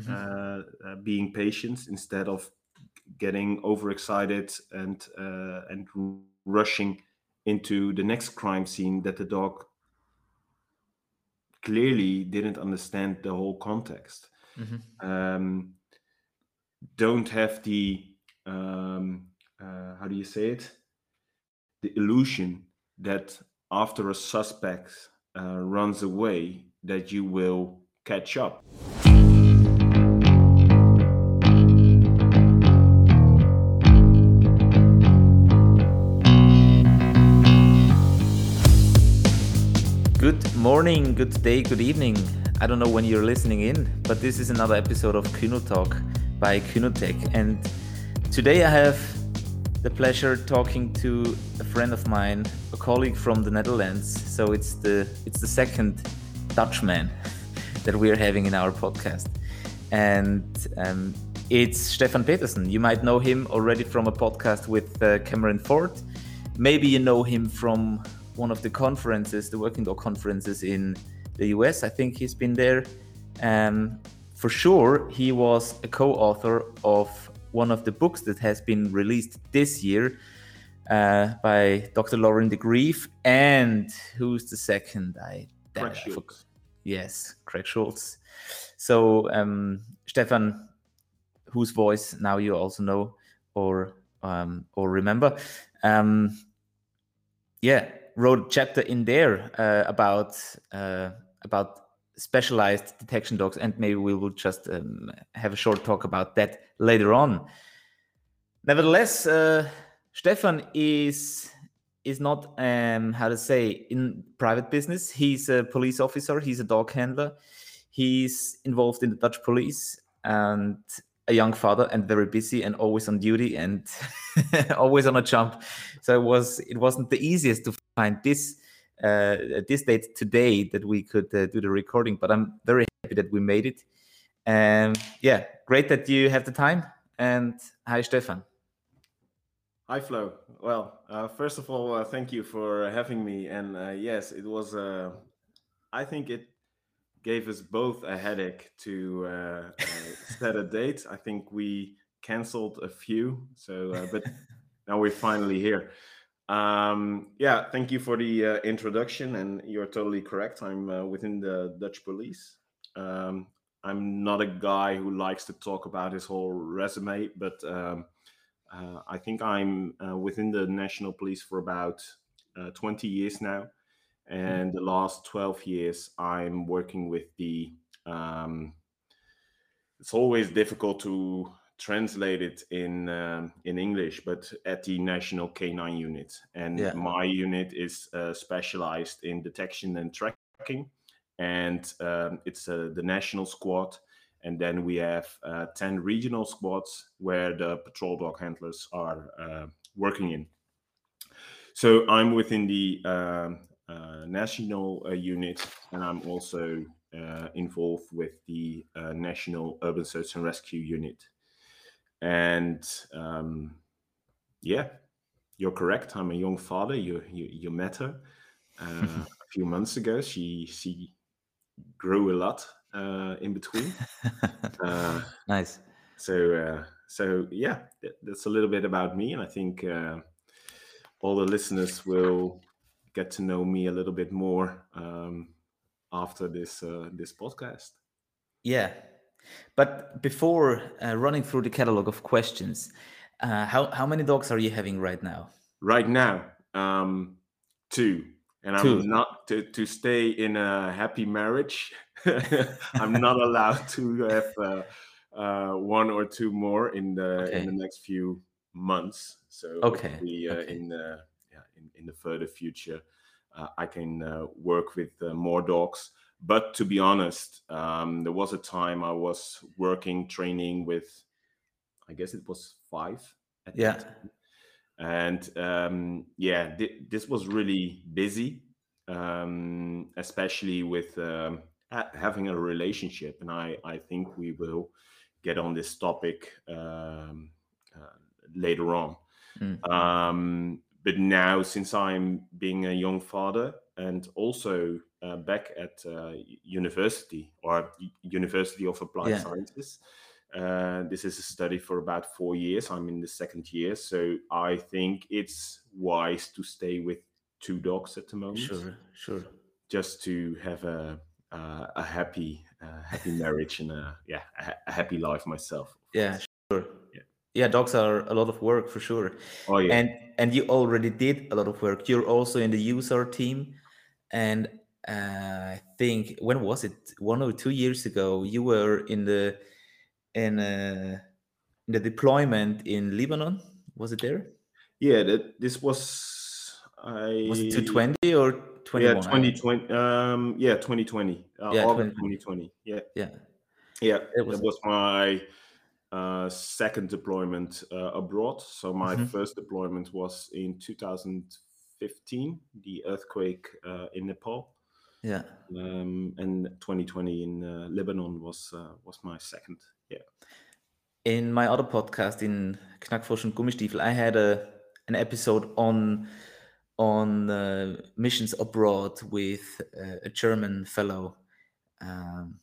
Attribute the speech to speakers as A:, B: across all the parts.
A: Mhm.
B: uh, uh, being patient instead of getting overexcited and uh, and rushing into the next crime scene that the dog clearly didn't understand the whole context.
A: Mhm.
B: Um, don't have the um, uh, how do you say it? The illusion that after a suspect uh, runs away, that you will catch up.
A: Morning, good day, good evening. I don't know when you're listening in, but this is another episode of Kyno Talk by Kynotec. And today I have the pleasure talking to a friend of mine, a colleague from the Netherlands. So it's the it's the second Dutchman that we are having in our podcast. And um, it's Stephan Petersen. You might know him already from a podcast with uh, Cameron Ford. Maybe you know him from one of the conferences, the Working Dog conferences in the US. I think he's been there. Um, for sure, he was a co author of one of the books that has been released this year uh, by Dr. Lauryn DeGreeff. And who's the second? I,
B: Craig
A: I
B: Schultz.
A: Yes, Craig Schultz. So, um, Stephan, whose voice now you also know or um, or remember, um, yeah, wrote a chapter in there uh, about uh, about specialized detection dogs, and maybe we will just um, have a short talk about that later on. Nevertheless, uh, Stephan is is not um, how to say in private business. He's a police officer. He's a dog handler. He's involved in the Dutch police and a young father and very busy and always on duty and always on a jump. So it was it wasn't the easiest to find this uh, this date today that we could uh, do the recording, but I'm very happy that we made it. And yeah, great that you have the time. And hi, Stephan.
B: Hi, Flo. Well, uh, first of all, uh, thank you for having me. And uh, yes, it was. Uh, I think it gave us both a headache to set a date. I think we canceled a few. So, uh, but now we're finally here. Um, yeah, thank you for the uh, introduction. And you're totally correct. I'm uh, within the Dutch police. Um, I'm not a guy who likes to talk about his whole resume, but um, uh, I think I'm uh, within the national police for about uh, 20 years now. And the last 12 years, I'm working with the. Um, it's always difficult to translate it in um, in English, but at the National Canine Unit, and
A: Yeah.
B: my unit is uh, specialized in detection and tracking, and um, it's uh, the national squad, and then we have uh, ten regional squads where the patrol dog handlers are uh, working in. So I'm within the um, uh, national uh, unit, and I'm also uh, involved with the uh, national urban search and rescue unit. And um, yeah, you're correct. I'm a young father. You you, you met her uh, a few months ago. She she grew a lot uh, in between. Uh,
A: nice.
B: so uh, so yeah, that's a little bit about me, and I think uh, all the listeners will get to know me a little bit more um, after this uh, this podcast.
A: Yeah. But before uh, running through the catalog of questions, uh, how, how many dogs are you having right now?
B: Right now, um, two, and I'm not to to stay in a happy marriage. I'm not allowed to have uh, uh, one or two more in the
A: Okay.
B: in the next few months. So
A: Okay,
B: hopefully, uh,
A: okay.
B: in the yeah, in, in the further future, uh, I can uh, work with uh, more dogs. But to be honest, um, there was a time I was working training with, I guess it was five. At
A: Yeah.
B: And um, yeah, thi- this was really busy, um, especially with um, ha- having a relationship. And I, I think we will get on this topic um, uh, later on.
A: Mm.
B: Um, but now, since I'm being a young father and also uh, back at uh, university or University of Applied
A: Yeah.
B: Sciences. Uh, this is a study for about four years. I'm in the second year, so I think it's wise to stay with two dogs at the moment,
A: Sure, sure.
B: just to have a uh, a happy uh, happy marriage and a yeah a, a happy life myself.
A: Yeah, sure.
B: Yeah.
A: Yeah, dogs are a lot of work for sure.
B: Oh yeah.
A: And and you already did a lot of work. You're also in the USAR team, and uh, I think when was it? One or two years ago, you were in the in uh, in the deployment in Lebanon. Was it there?
B: yeah, that this was I
A: Was it 220 or 21?
B: Yeah, 2020. Um, yeah, 2020. Uh,
A: Yeah,
B: August
A: 2020.
B: 2020. Yeah,
A: Yeah.
B: yeah.
A: It was-
B: that was my uh, second deployment uh, abroad. So my
A: Mhm.
B: first deployment was in 2015, the earthquake uh, in Nepal,
A: Yeah.
B: um, and 2020 in uh, Lebanon was uh, was my second. Yeah.
A: In my other podcast in Knackfrosch und Gummistiefel, I had a an episode on on uh, missions abroad with uh, a German fellow um,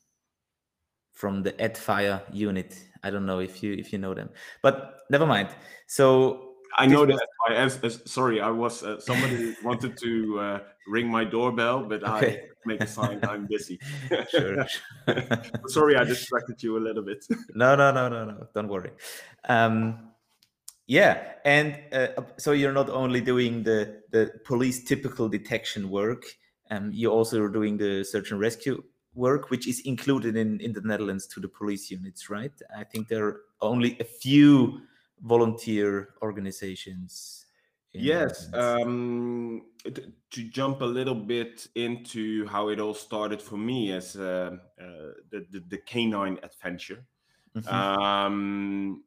A: from the @fire unit. I don't know if you if you know them, but never mind. So
B: I know
A: was-
B: that. I sorry. I was uh, somebody wanted to uh, ring my doorbell, but
A: Okay.
B: I make a sign I'm busy.
A: sure.
B: sorry, I distracted you a little bit.
A: no, no, no, no, no. Don't worry. Um, yeah, and uh, so you're not only doing the the police typical detection work, um, you also are doing the search and rescue work, which is included in in the Netherlands to the police units, right? I think there are only a few volunteer organizations.
B: Yes. Um, to jump a little bit into how it all started for me as uh, uh, the, the the canine adventure.
A: Mhm.
B: Um,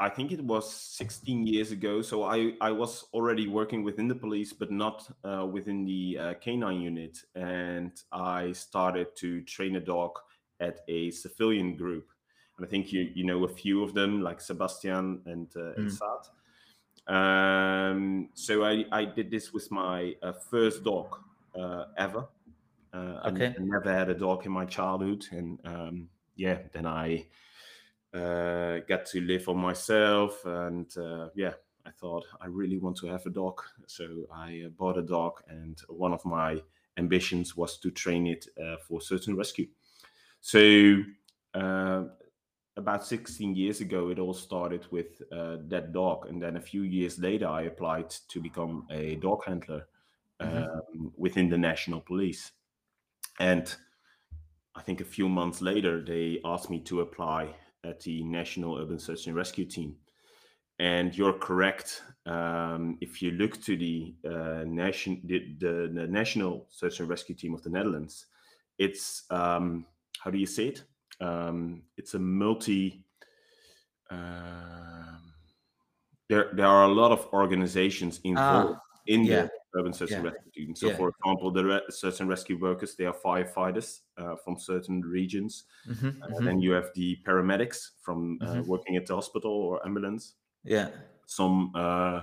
B: I think it was 16 years ago. So I, I was already working within the police, but not uh, within the uh, canine unit. And I started to train a dog at a civilian group. And I think you you know a few of them, like Sebastian and uh,
A: Mm.
B: Esat. Um, so I, I did this with my uh, first dog uh, ever. Uh,
A: Okay.
B: I never had a dog in my childhood, and um, yeah, then I uh, got to live on myself, and uh, yeah, I thought I really want to have a dog, so I uh, bought a dog, and one of my ambitions was to train it uh, for certain rescue. So uh, about 16 years ago, it all started with uh, that dog, and then a few years later, I applied to become a dog handler
A: Mhm.
B: um, within the national police, and I think a few months later, they asked me to apply at the National Urban Search and Rescue Team. And you're correct. Um, if you look to the uh, nation, the, the, the National Search and Rescue Team of the Netherlands, it's um, how do you say it? Um, it's a multi. um there, there are a lot of organizations involved in
A: yeah.
B: the urban search and rescue team. So,
A: Yeah.
B: for example, the re- search and rescue workers, they are firefighters uh, from certain regions.
A: Mhm,
B: Uh,
A: mhm.
B: Then you have the paramedics from uh,
A: Mhm.
B: working at the hospital or ambulance.
A: Yeah.
B: Some uh,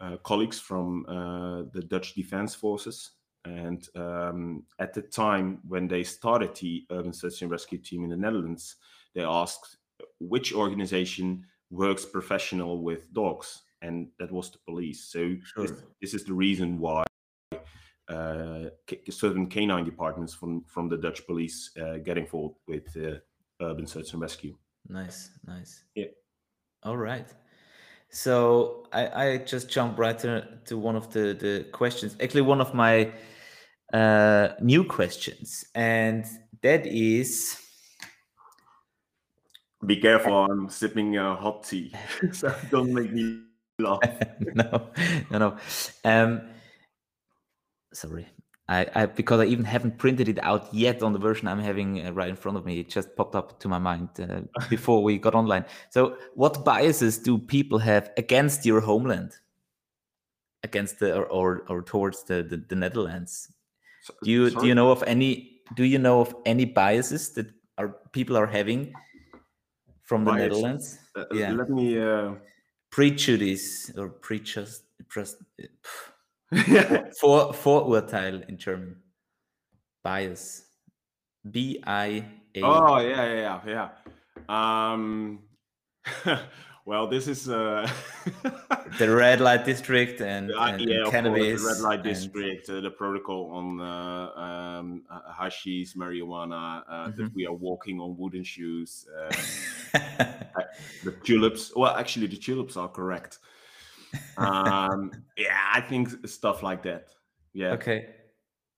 B: uh, colleagues from uh, the Dutch Defense Forces. And um, at the time when they started the urban search and rescue team in the Netherlands, they asked which organization works professional with dogs, and that was the police. So this,
A: Sure.
B: this is the reason why uh, certain canine departments from from the Dutch police uh, get involved with uh, urban search and rescue.
A: Nice, nice.
B: Yeah.
A: All right. So I, I just jump right to, to one of the, the questions. Actually, one of my uh, new questions, and that is
B: Be careful, I'm sipping uh, hot tea, so don't make me laugh.
A: no, no, no. Um, sorry, I, I because I even haven't printed it out yet on the version I'm having uh, right in front of me. It just popped up to my mind uh, before we got online. So, what biases do people have against your homeland, against the or or, or towards the, the the Netherlands?
B: So-
A: Do you do you know of any? Do you know of any biases that are people are having from the
B: Biases?
A: Netherlands?
B: Uh,
A: yeah.
B: Let me. Uh,
A: Prejudice or prejudice, pres- for Vorurteil in German. bias. B I A.
B: Oh yeah, yeah, yeah, yeah. Um, well, this is uh,
A: the red light district and,
B: uh,
A: and,
B: yeah,
A: and
B: course,
A: cannabis.
B: the red light
A: and-
B: district, uh, the protocol on uh, um, uh, hashish, marijuana, uh, that
A: Mhm.
B: we are walking on wooden shoes. Uh, the tulips. Well, actually, the tulips are correct. Um, yeah, I think stuff like that. Yeah.
A: okay.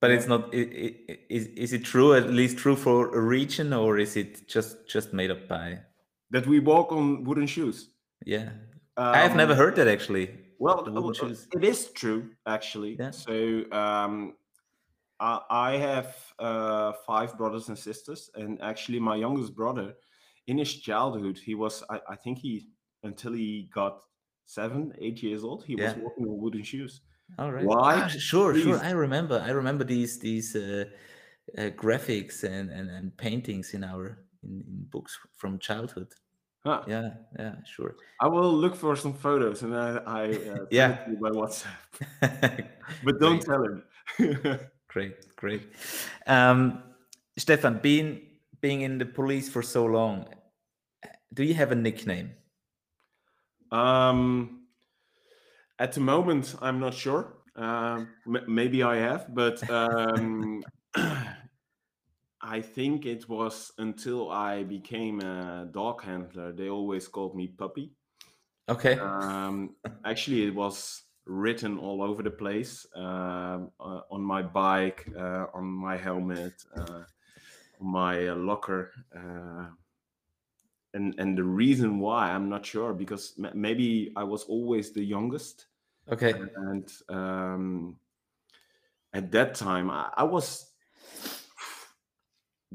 A: But it's not. i- i- i- Is is it true? At least true for a region, or is it just just made up by?
B: That we walk on wooden shoes.
A: Yeah, I have never
B: Um,
A: heard that actually.
B: Well,
A: the wooden shoes.
B: it is true actually.
A: Yeah.
B: So um, I, I have uh, five brothers and sisters, and actually my youngest brother, in his childhood, he was I, I think he until he got seven, eight years old, he was
A: Yeah.
B: walking on wooden shoes.
A: All right.
B: Why?
A: Ah, sure, sure. I remember. I remember these these uh, uh, graphics and, and and paintings in our in, in books from childhood.
B: Huh.
A: Yeah, yeah, sure.
B: I will look for some photos and I, I uh,
A: Yeah.
B: by WhatsApp. But don't tell him.
A: Great, great. Um, Stephan, being being in the police for so long, do you have a nickname?
B: Um, at the moment, I'm not sure. Um, m- maybe I have, but um, I think it was until I became a dog handler. They always called me Puppy.
A: Okay.
B: Um, actually, it was written all over the place um, uh, on my bike, uh, on my helmet, uh, on my uh, locker. And, and the reason why I'm not sure because m- maybe I was always the youngest
A: Okay.
B: and um, at that time I, I was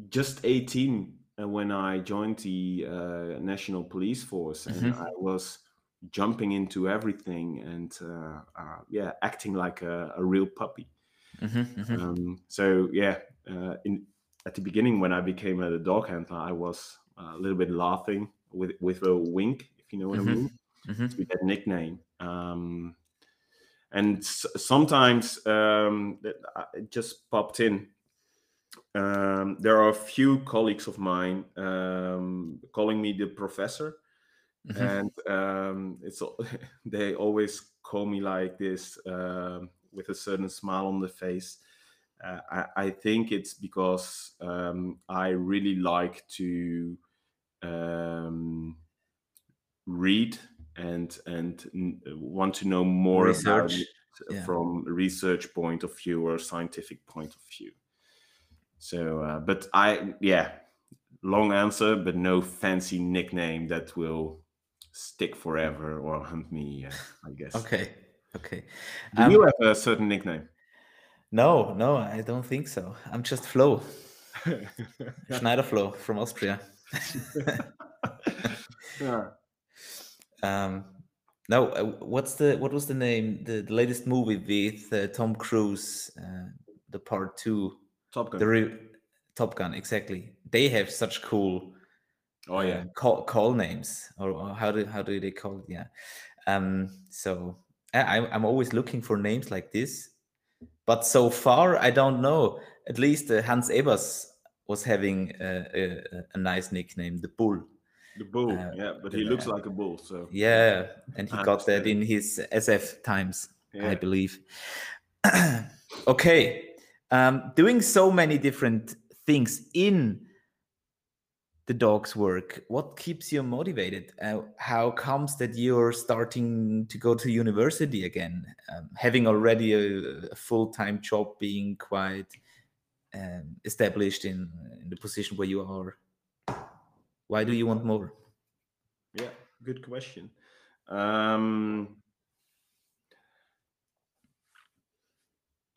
B: just 18 uh, when I joined the uh, National Police Force, and
A: Mhm.
B: I was jumping into everything and uh, uh, yeah, acting like a, a real puppy.
A: Mhm, mhm.
B: Um, so yeah, uh, in at the beginning when I became a dog handler, I was a little bit laughing with with a wink, if you know what
A: Mhm.
B: I mean
A: Mhm.
B: with that nickname. Um, and s- sometimes um, that it just popped in. Um, there are a few colleagues of mine um, calling me the professor,
A: Mhm.
B: and um, it's they always call me like this um, with a certain smile on the face. Uh, I, I think it's because um, I really like to um, read and and want to know more about
A: Research,
B: it
A: yeah.
B: from a research point of view or scientific point of view. So, uh, but I yeah, long answer, but no fancy nickname that will stick forever or hunt me. Uh, I guess.
A: Okay. Okay.
B: Do
A: Um,
B: you have a certain nickname?
A: no, no, I don't think so. I'm just Flo, Schneider Flo from Austria.
B: Yeah.
A: Um, no, uh, what's the what was the name? The, the latest movie with uh, Tom Cruise, uh, the part two,
B: Top Gun.
A: the re- Top Gun, exactly. They have such cool
B: oh yeah.
A: uh, call call names, or, or how do how do they call it? Yeah. Um. So I, I'm I'm always looking for names like this, but so far I don't know. At least uh, Hans Ebers was having a, a, a nice nickname, the Bull.
B: The bull.
A: uh,
B: yeah, but he looks like a bull. So
A: Yeah, and he
B: I
A: got that in his SF times, I believe. okay, um, doing so many different things in the dog's work. What keeps you motivated? Uh, how comes that you're starting to go to university again, um, having already a, a full-time job, being quite um, established in, in the position where you are? Why do you want more?
B: Yeah, good question. Um,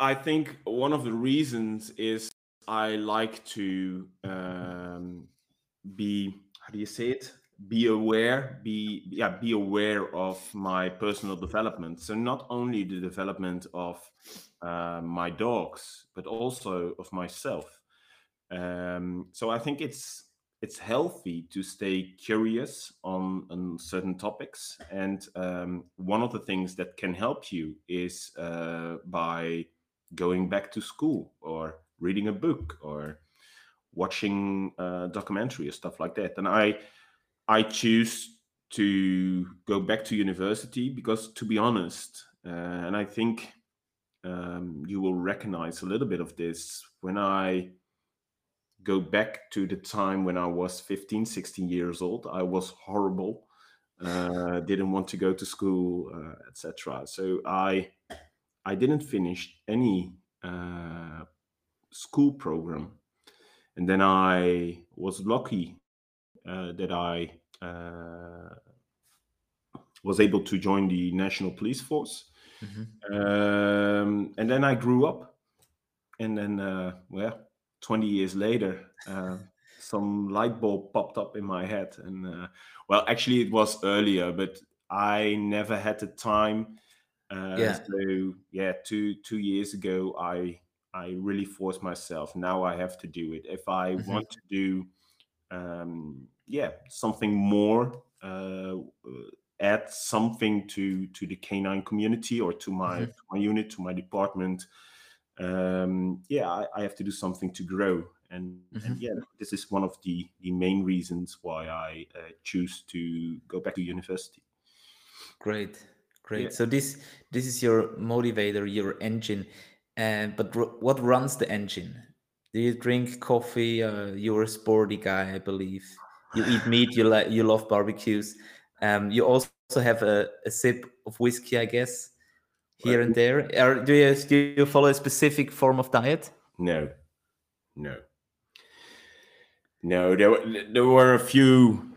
B: I think one of the reasons is I like to um, be how do you say it? Be aware, be yeah, be aware of my personal development. So not only the development of uh, my dogs, but also of myself. Um, so I think it's it's healthy to stay curious on, on certain topics, and um, one of the things that can help you is uh, by going back to school or reading a book or watching a documentary or stuff like that. And I I choose to go back to university because, to be honest, uh, and I think um, you will recognize a little bit of this when I go back to the time when I was 15, 16 years old. I was horrible, uh, didn't want to go to school, uh, etc. So I I didn't finish any uh, school program, and then I was lucky that I uh, was able to join the National Police Force. Mm-hmm. Um, and then I grew up, and then uh, well, 20 years later, uh, some light bulb popped up in my head, and uh, well, actually, it was earlier, but I never had the time. Uh, yeah. So yeah, two two years ago, I I really forced myself. Now I have to do it. If I mm-hmm. want to do, um, yeah, something more uh, add something to to the canine community or to my mm-hmm. to my unit to my department um yeah I, I, have to do something to grow and, mm-hmm. and, yeah this is one of the the main reasons why i uh, choose to go back to university
A: great great yeah. so this this is your motivator your engine and uh, but r- what runs the engine do you drink coffee uh, you're a sporty guy i believe you eat meat you like you love barbecues um, you also have a, a, sip of whiskey, I guess, here and there. Or do you do you follow a specific form of diet?
B: No, no, no. There there were a few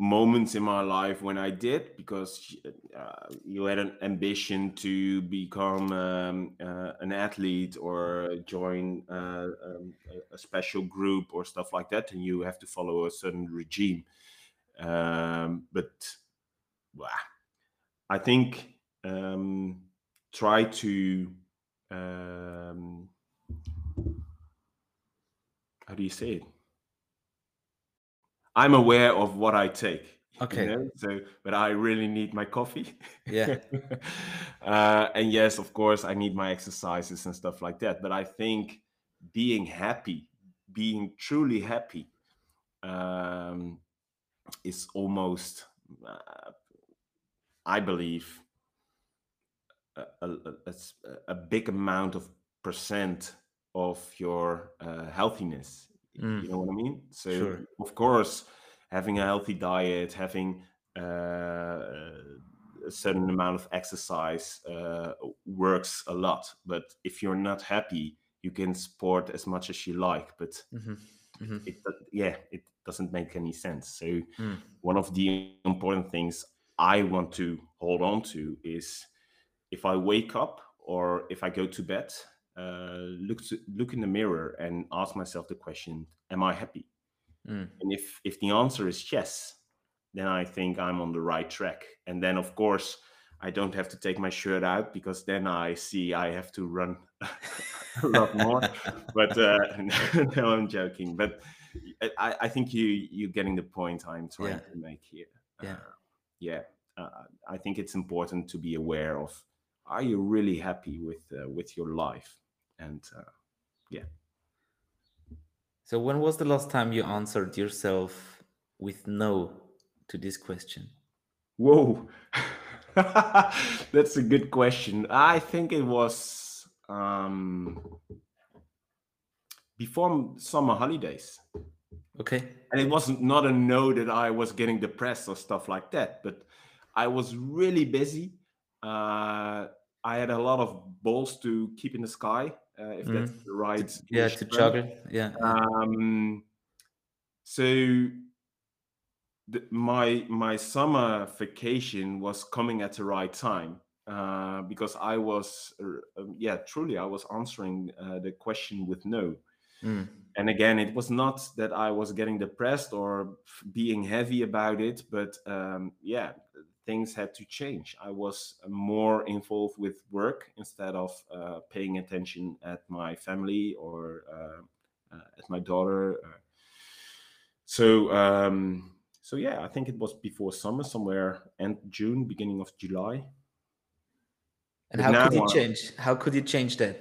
B: moments in my life when I did because uh, you had an ambition to become um, uh, an athlete or join uh, um, a special group or stuff like that, and you have to follow a certain regime. Um, but well, I think um, try to um, how do you say it? I'm aware of what I take.
A: Okay. You
B: know? So, but I really need my coffee.
A: Yeah.
B: uh, and yes, of course, I need my exercises and stuff like that. But I think being happy, being truly happy, um, is almost, uh, I believe, a, a, a, big amount of percent of your uh, healthiness. Mm. You know what I mean? So, sure. of course, having a healthy diet, having uh, a certain amount of exercise uh, works a lot. But if you're not happy, you can sport as much as you like, but mm-hmm. Mm-hmm. it yeah, it doesn't make any sense. So mm. one of the important things I want to hold on to is if I wake up or if I go to bed, uh, look to, look in the mirror and ask myself the question: Am I happy? Mm. And if if the answer is yes, then I think I'm on the right track. And then of course I don't have to take my shirt out because then I see I have to run a lot more. but uh, no, I'm joking. But I, I think you you're getting the point I'm trying yeah. to make here.
A: Yeah, uh,
B: yeah. Uh, I think it's important to be aware of: Are you really happy with uh, with your life? And uh, yeah.
A: So when was the last time you answered yourself with no to this question?
B: Whoa, that's a good question. I think it was um, before summer holidays.
A: Okay.
B: And it wasn't not a no that I was getting depressed or stuff like that, but I was really busy. Uh, I had a lot of balls to keep in the sky, uh, if mm. that's the right.
A: To, yeah, to juggle. Yeah.
B: Um, so the, my my summer vacation was coming at the right time uh, because I was, uh, yeah, truly, I was answering uh, the question with no. Mm. And again, it was not that I was getting depressed or being heavy about it, but um, yeah, things had to change. I was more involved with work instead of uh, paying attention at my family or uh, uh, at my daughter. Uh. So, um, so yeah, I think it was before summer, somewhere end June, beginning of July.
A: And but how could you change? How could you change that?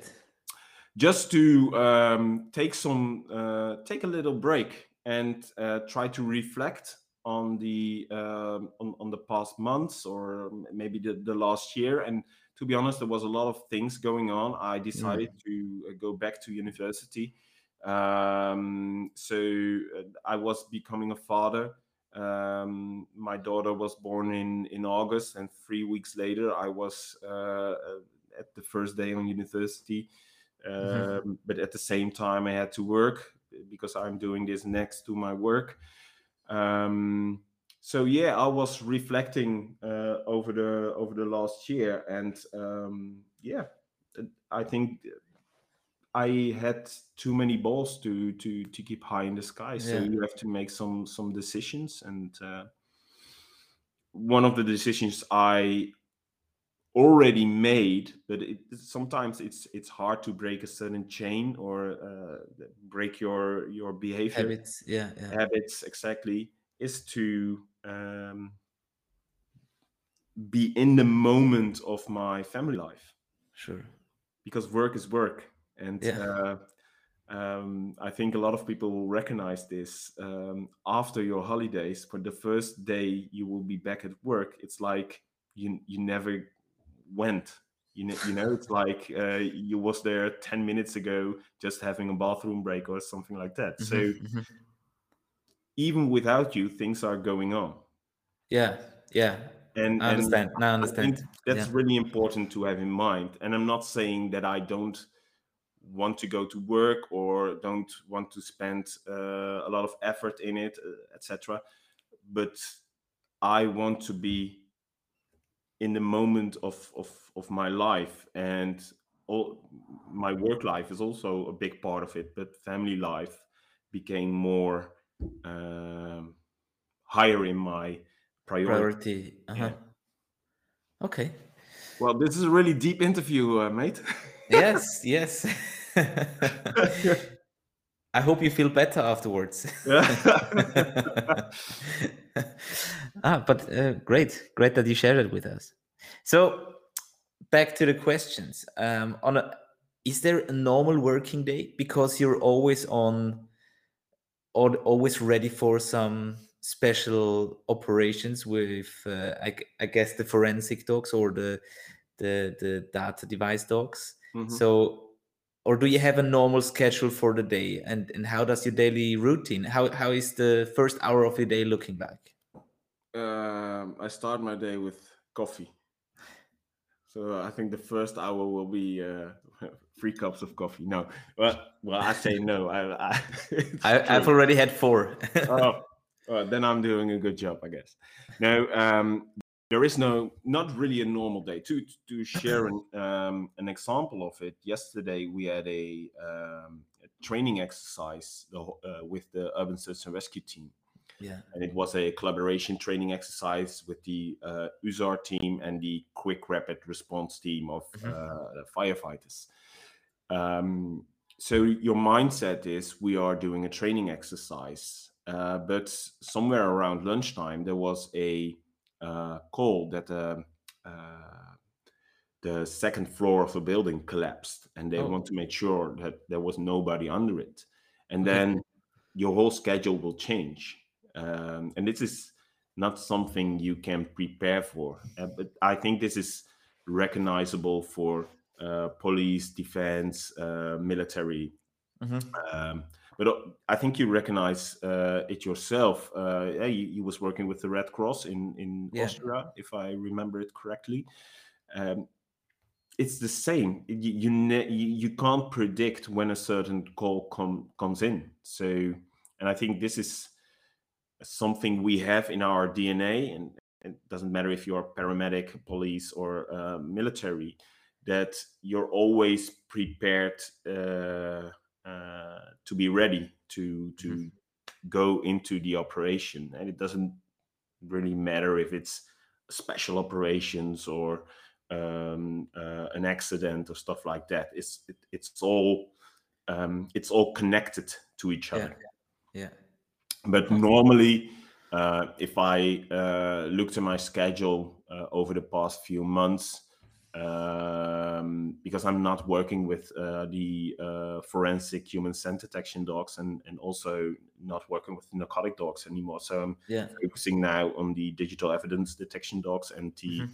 B: just to um, take some uh, take a little break and uh, try to reflect on the um, on, on the past months or maybe the, the last year. And to be honest there was a lot of things going on. I decided mm. to uh, go back to university. Um, so uh, i was becoming a father. Um, my daughter was born in in august and three weeks later i was uh, at the first day on university. Mm-hmm. Um, but at the same time i had to work because i'm doing this next to my work um, so yeah i was reflecting uh, over the over the last year and um, yeah i think i had too many balls to to to keep high in the sky so yeah. you have to make some some decisions and uh, one of the decisions i already made but it, sometimes it's it's hard to break a certain chain or uh, break your your behavior
A: habits yeah, yeah.
B: habits exactly is to um, be in the moment of my family life.
A: Sure.
B: Because work is work. And yeah. uh, um, I think a lot of people will recognize this. Um, after your holidays, for the first day you will be back at work, it's like you, you never went. You know, you know, it's like uh, you was there 10 minutes ago just having a bathroom break or something like that. Mm-hmm, so mm-hmm even without you, things are going on.
A: Yeah, yeah. And I understand. And I understand.
B: I that's yeah. really important to have in mind. And I'm not saying that I don't want to go to work or don't want to spend uh, a lot of effort in it, uh, etc. But I want to be in the moment of of of my life and all my work life is also a big part of it but family life became more um, higher in my priority.
A: Priority. Uh-huh. Yeah. Okay.
B: Well, this is a really deep interview, uh, mate.
A: yes, yes. I hope you feel better afterwards. ah, but uh, great, great that you shared it with us. So, back to the questions. Um, on a, is there a normal working day because you're always on or always ready for some special operations with uh, I, I, guess the forensic dogs or the the the data device dogs mm-hmm. so or do you have a normal schedule for the day and and how does your daily routine how how is the first hour of your day looking like
B: um, i start my day with coffee so I think the first hour will be uh, three cups of coffee. No, well, well, I say no. I, I,
A: I have already had four.
B: oh, well, then I'm doing a good job, I guess. No, um, there is no, not really a normal day. To to share an um, an example of it, yesterday we had a, um, a training exercise uh, with the urban search and rescue team
A: yeah.
B: And it was a collaboration training exercise with the uh, USAR team and the quick rapid response team of mm-hmm. uh, firefighters. Um, so your mindset is we are doing a training exercise, uh, but somewhere around lunchtime there was a uh, call that uh, uh, the second floor of a building collapsed, and they oh. want to make sure that there was nobody under it, and then your whole schedule will change um, and this is not something you can prepare for. Uh, but I think this is recognizable for uh, police, defense, uh, military. Mm-hmm. Um, but uh, I think you recognize uh, it yourself. Uh, yeah, you, you, was working with the Red Cross in in yeah. Austria, if I remember it correctly. Um, it's the same. You you, you can't predict when a certain call com- comes in. So, and I think this is something we have in our DNA, and it doesn't matter if you're paramedic, police, or uh, military, that you're always prepared uh, uh, to be ready to to mm-hmm. go into the operation, and it doesn't really matter if it's special operations or um, uh, an accident or stuff like that. It's it, it's all um, it's all connected to each other.
A: Yeah. yeah.
B: But normally, uh, if I uh, look to my schedule uh, over the past few months, um, because I'm not working with uh, the uh, forensic human scent detection dogs and, and also not working with narcotic dogs anymore. So I'm
A: Yeah.
B: focusing now on the digital evidence detection dogs and the
A: Mhm.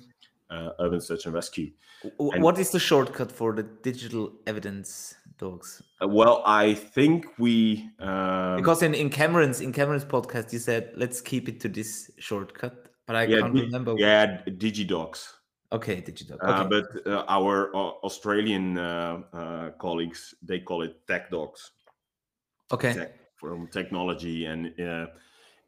B: uh, urban search and rescue. And-
A: what is the shortcut for the digital evidence dogs?
B: Uh, well, I think we um,
A: Because in, in Cameron's in Cameron's podcast, you said let's keep it to this shortcut, but I
B: yeah,
A: can't
B: di-
A: remember.
B: yeah, DigiDogs.
A: Okay, digital.
B: Uh, but uh, our uh, Australian uh, uh, colleagues they call it tech dogs.
A: okay.
B: tech, from technology and uh,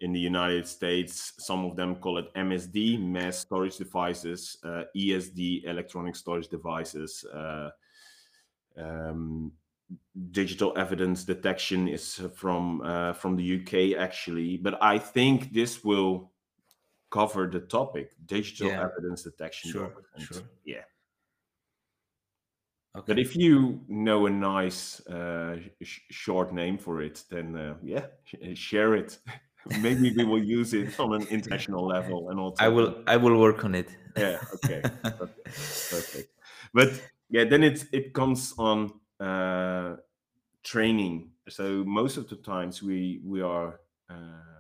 B: in the united states some of them call it msd mass storage devices uh, esd electronic storage devices uh, um, digital evidence detection is from uh, from the uk actually but i think this will cover the topic digital
A: Yeah.
B: evidence detection
A: Sure. Sure.
B: yeah
A: Okay.
B: but if you know a nice uh, sh- short name for it, then uh, yeah, sh- share it. Maybe we will use it on an international level and also.
A: I will I will work on it.
B: Yeah. Okay. Perfect. But yeah, then it it comes on uh, training. So most of the times we we are uh,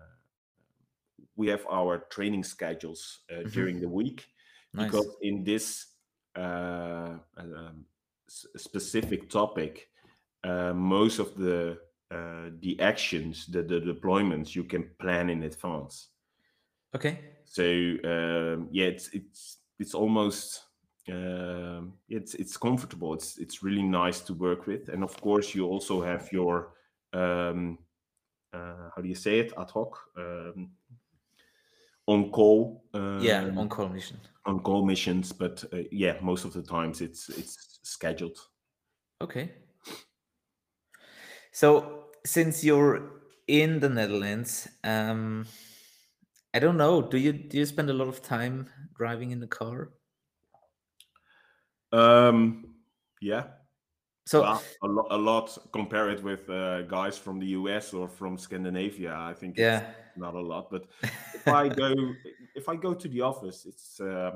B: we have our training schedules uh,
A: Mhm.
B: during the week
A: nice.
B: because in this uh, um, s- specific topic, uh, most of the uh, the actions, the, the deployments, you can plan in advance.
A: Okay.
B: So um, yeah, it's it's it's almost um, it's it's comfortable. It's it's really nice to work with, and of course you also have your um, uh, how do you say it ad hoc um, on call.
A: Yeah,
B: um,
A: on call mission.
B: on call missions, but uh, yeah, most of the times it's it's scheduled.
A: Okay. So since you're in the Netherlands, um, I don't know. Do you do you spend a lot of time driving in the car?
B: Um, yeah,
A: So
B: well, a, lo- a lot. Compare it with uh, guys from the US or from Scandinavia. I think it's
A: yeah,
B: not a lot. But if I go if I go to the office, it's uh,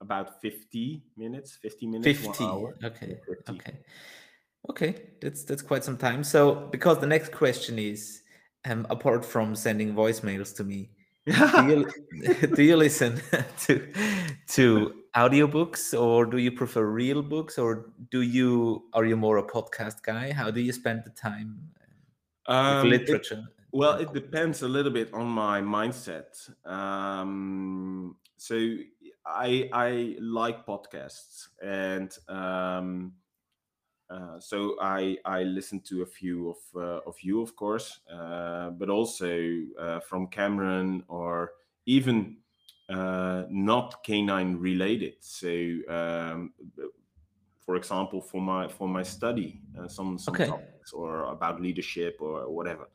B: about fifty minutes, fifty minutes,
A: fifty.
B: one hour.
A: Okay,
B: 50.
A: okay, okay. That's that's quite some time. So because the next question is, um, apart from sending voicemails to me, do you do you listen to to audiobooks or do you prefer real books or do you are you more a podcast guy how do you spend the time with
B: Um, it-
A: literature
B: Well, it depends a little bit on my mindset. Um, so I I like podcasts, and um, uh, so I I listen to a few of uh, of you, of course, uh, but also uh, from Cameron or even uh, not canine related. So. Um, for example, for my for my study, uh, some some
A: Okay.
B: topics or about leadership or whatever.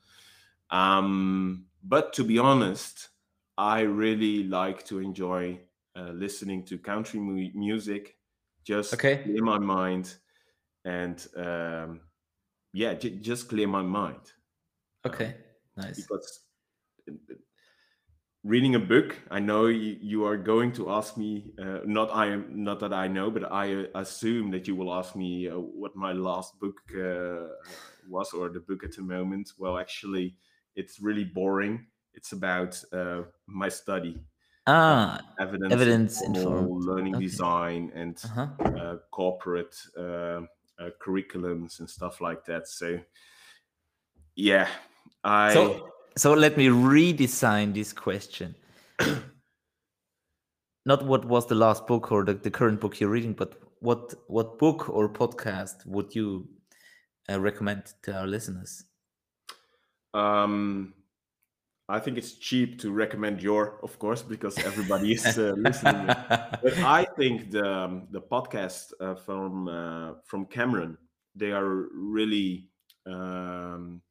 B: Um, but to be honest, I really like to enjoy uh, listening to country mu- music, just
A: Okay.
B: clear my mind, and um, yeah, j- just clear my mind
A: okay nice
B: because uh, reading a book i know you, you are going to ask me uh, not i am not that i know but i uh, assume that you will ask me uh, what my last book uh, was or the book at the moment. Well actually it's really boring. It's about uh, my study.
A: Ah
B: evidence,
A: Evidence informed.
B: learning
A: Okay.
B: design and
A: uh-huh.
B: uh, corporate uh, uh, curriculums and stuff like that. So yeah i
A: so so let me redesign this question not what was the last book or the, the current book you're reading but what what book or podcast would you uh, recommend to our listeners
B: Um, I think it's cheap to recommend your, of course, because everybody is uh, listening. But I think the um, the podcast uh, from uh, from Cameron, they are really um,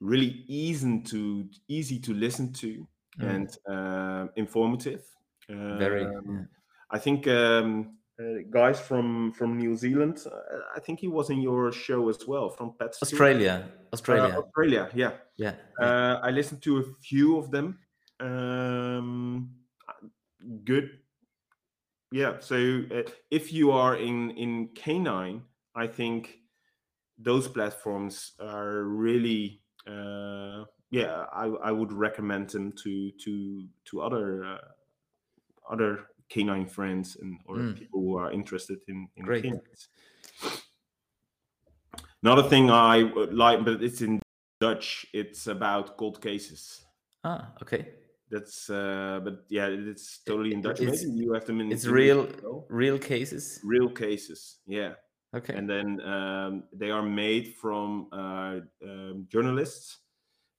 B: really easy to easy to listen to
A: Mm.
B: and uh, informative.
A: very
B: Um,
A: yeah.
B: I think um, uh, guys from from New Zealand. Uh, I think he was in your show as well from Pat Stuart.
A: australia
B: Uh,
A: australia
B: Australia, yeah.
A: yeah, yeah.
B: Uh, I listened to a few of them. Um, good, yeah. So uh, if you are in in K9, I think those platforms are really uh, yeah. I, I would recommend them to to to other uh, other canine friends and or
A: Mm.
B: people who are interested in, in
A: Great.
B: canines. Another thing I like, but it's in Dutch. It's about cold cases.
A: Ah, okay.
B: That's uh, but yeah, it's totally in Dutch.
A: it's-
B: Maybe you have them in.
A: It's real, real cases.
B: real cases. Yeah,
A: Okay.
B: and then um, they are made from uh, um, journalists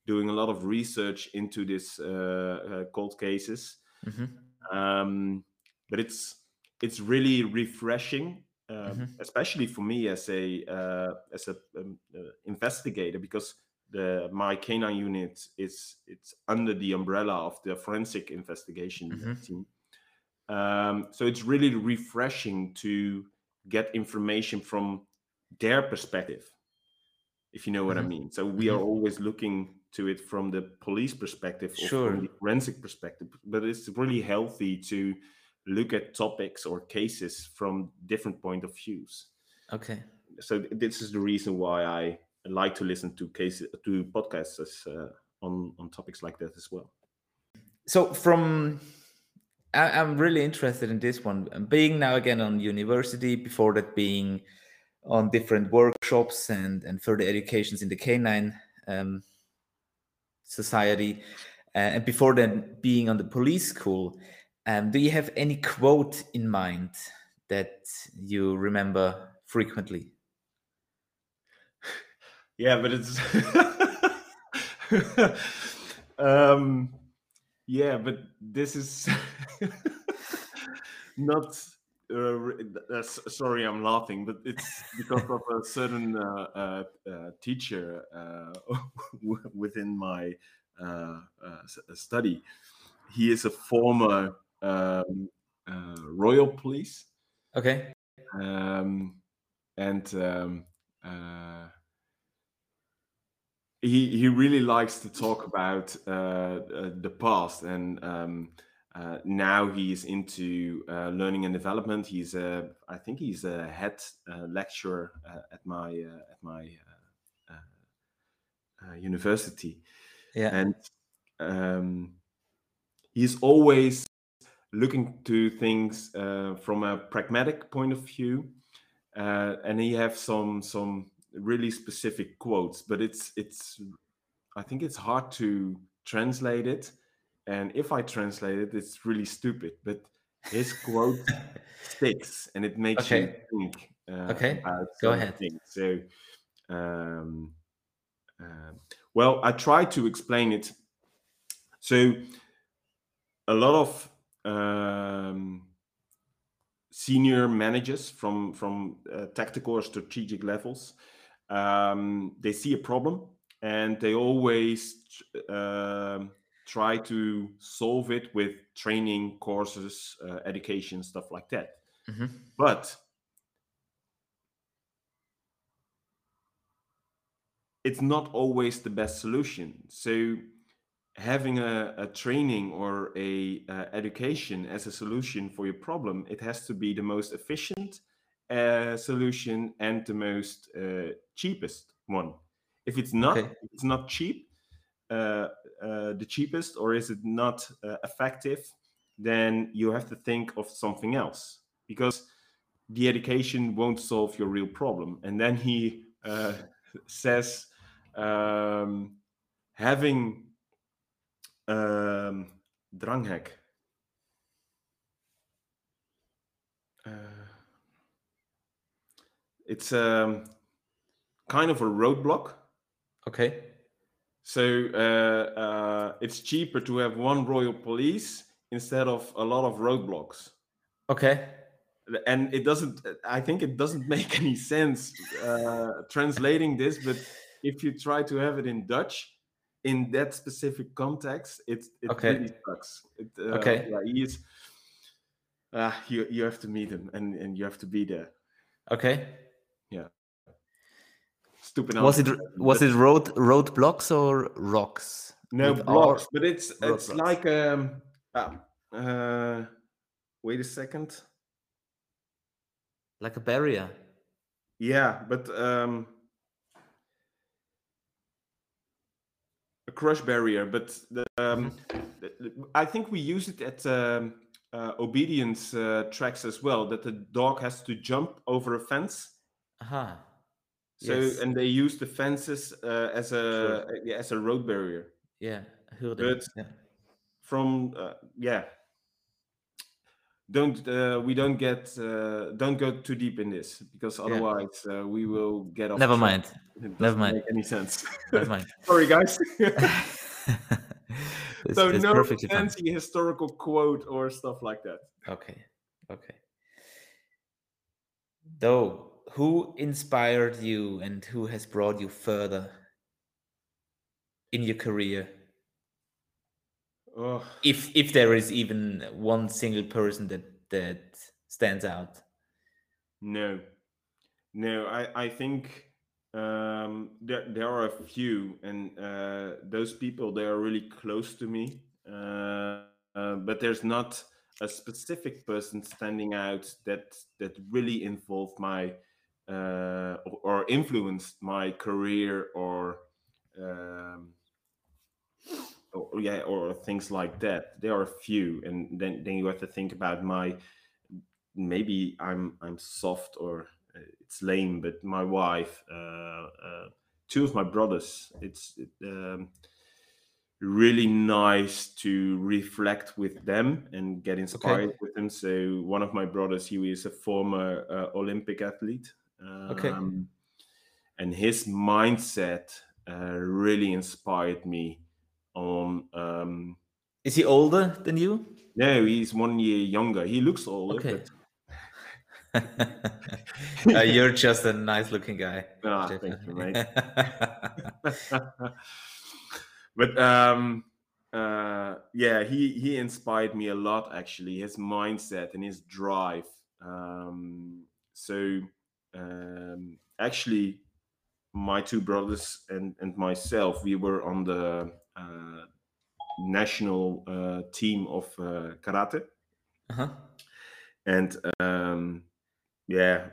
B: doing a lot of research into this uh, uh, cold cases.
A: Mhm.
B: um, but it's it's really refreshing, um,
A: Mhm.
B: especially for me as a uh, as a um, uh, investigator because the my canine unit is it's under the umbrella of the forensic investigation
A: Mhm.
B: team. Um, so it's really refreshing to get information from their perspective, if you know what
A: Mhm.
B: I mean. So we are always looking to it from the police perspective or
A: Sure.
B: from the forensic perspective, but it's really healthy to look at topics or cases from different point of views.
A: Okay.
B: So this is the reason why I like to listen to cases to podcasts as, uh, on on topics like that as well.
A: So from I, I'm really interested in this one. Being now again on university, before that being on different workshops and and further educations in the canine um, society, uh, and before then being on the police school. Um, do you have any quote in mind that you remember frequently?
B: Yeah, but it's um yeah, but this is not uh, uh, sorry, I'm laughing, but it's because of a certain uh, uh, uh, teacher uh, within my uh, uh, study. He is a former um, uh, royal police,
A: Okay.
B: um, and um, uh, he he really likes to talk about uh, uh, the past and um, uh, now he's into uh, learning and development he's a i think he's a head uh, lecturer uh, at my uh, at my uh, uh, uh, university
A: Yeah.
B: and um, he's always looking to things uh, from a pragmatic point of view uh, and he have some some really specific quotes but it's it's i think it's hard to translate it and if i translate it it's really stupid but his quote sticks and it makes
A: Okay.
B: you think uh,
A: Okay, go ahead.
B: things. so um, um, well i try to explain it so a lot of um, senior managers from from uh, tactical or strategic levels um, they see a problem and they always um try to solve it with training courses uh, education stuff like that
A: Mhm.
B: but it's not always the best solution so having a, a training or a uh, education as a solution for your problem it has to be the most efficient uh, solution and the most uh, cheapest one if it's not
A: Okay.
B: if it's not cheap uh, uh, the cheapest or is it not uh, effective then you have to think of something else because the education won't solve your real problem and then he uh, says um, having um, dranghek. Uh, it's um, kind of a roadblock.
A: Okay.
B: So uh, uh, it's cheaper to have one royal police instead of a lot of roadblocks.
A: Okay.
B: And it doesn't. I think it doesn't make any sense uh, translating this. But if you try to have it in Dutch, in that specific context, it it
A: Okay.
B: really sucks. It, uh,
A: Okay.
B: Yeah, he is. Uh, you you have to meet him and and you have to be there.
A: Okay.
B: Stupid.
A: Was it was
B: but-
A: it road roadblocks or rocks?
B: No
A: With
B: blocks, but it's it's
A: roadblocks.
B: like um. ah, uh, wait a second.
A: like a barrier.
B: Yeah, but um, a crush barrier. But the, um. I think we use it at um, uh, obedience uh, tracks as well. That the dog has to jump over a fence.
A: Aha.
B: So
A: Yes.
B: and they use the fences uh, as a
A: Sure.
B: yeah, as a road barrier.
A: Yeah.
B: But
A: Yeah.
B: from uh, yeah, don't uh, we don't get uh, don't go too deep in this because otherwise uh, we will get off.
A: Never mind.
B: It
A: Never mind.
B: make any sense.
A: Never mind.
B: Sorry, guys. So
A: that's
B: no fancy historical quote or stuff like that.
A: Okay. Okay. Though, who inspired you and who has brought you further in your career?
B: Oh,
A: If if there is even one single person that that stands out.
B: no, no. I I think um, there there are a few, and uh, those people they are really close to me. Uh, uh, but there's not a specific person standing out that that really involved my uh, or, or influenced my career or. Um, or, yeah, or things like that. There are a few, and then then you have to think about my maybe I'm I'm soft or uh, it's lame, but my wife, uh, uh, two of my brothers, it's it, um, really nice to reflect with them and get inspired with them. So one of my brothers, he is a former uh, Olympic athlete, um,
A: Okay.
B: and his mindset uh, really inspired me. On um,
A: Is he older than you?
B: no, he's one year younger. He looks older,
A: Okay. Uh, you're just a nice looking guy.
B: Ah, thank you, mate. but um uh yeah he he inspired me a lot actually his mindset and his drive um so um actually my two brothers and and myself we were on the uh, national uh, team of uh, karate.
A: Uh-huh.
B: and um yeah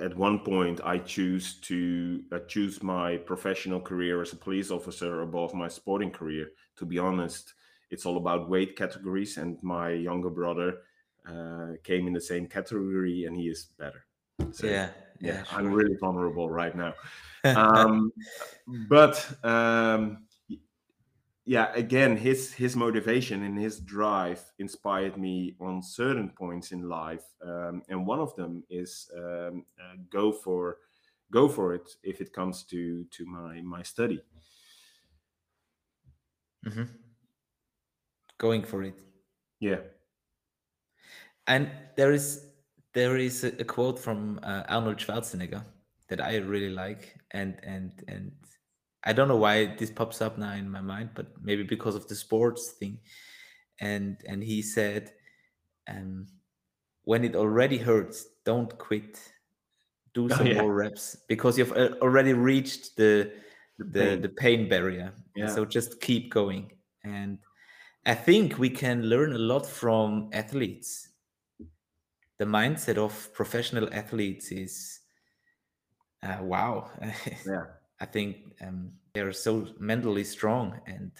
B: at- one point i choose to uh, choose my professional career as a police officer above my sporting career. To be honest it's all about weight categories and my younger brother uh, came in the same category and he is better so
A: yeah.
B: yeah,
A: Yeah.
B: i'm really vulnerable right now um, but um, yeah, again, his his motivation and his drive inspired me on certain points in life, um, and one of them is um, uh, go for go for it if it comes to to my my study.
A: Mm-hmm. Going for it.
B: Yeah,
A: And there is there is a, a quote from uh, Arnold Schwarzenegger that I really like, and and and I don't know why this pops up now in my mind, but maybe because of the sports thing. And and he said, um, when it already hurts, don't quit. Do
B: Oh,
A: some
B: yeah.
A: more reps because you've uh, already reached the
B: the
A: the
B: pain.
A: the pain barrier.
B: Yeah.
A: So just keep going. And I think we can learn a lot from athletes. The mindset of professional athletes is uh, wow.
B: yeah,
A: I think um, they're so mentally strong, and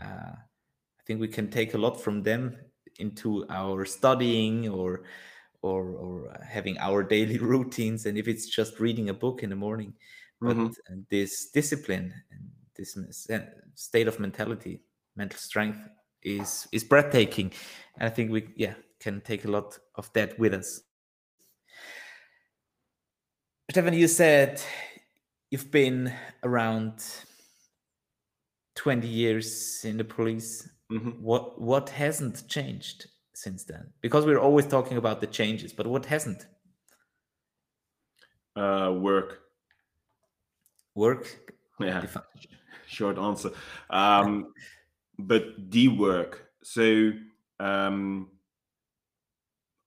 A: uh, I think we can take a lot from them into our studying or or or having our daily routines. And if it's just reading a book in the morning, but
B: Mhm.
A: uh, this discipline and this uh, state of mentality, mental strength is is breathtaking. And I think we yeah can take a lot of that with us. Stephan, you said you've been around 20 years in the police.
B: Mhm.
A: What what hasn't changed since then? Because we're always talking about the changes, but what hasn't?
B: uh, work.
A: Work?
B: Yeah, short answer. Um, but the work. So um,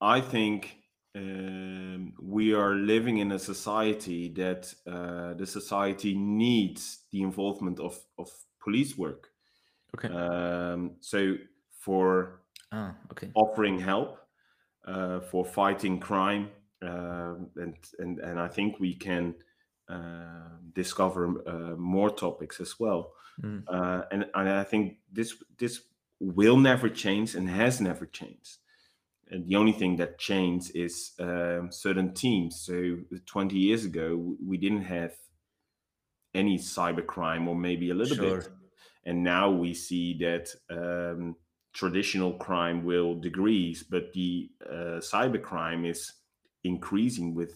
B: I think um, we are living in a society that uh, the society needs the involvement of, of police work.
A: Okay.
B: Um, so for
A: ah, okay.
B: offering help, uh, for fighting crime, um, and and and I think we can uh, discover uh, more topics as well.
A: Mm.
B: Uh, and and I think this this will never change and has never changed. The only thing that changed is um, certain teams. So 20 years ago, we didn't have any cybercrime, or maybe a little
A: Sure.
B: bit. And now we see that um, traditional crime will decrease, but the uh, cybercrime is increasing with,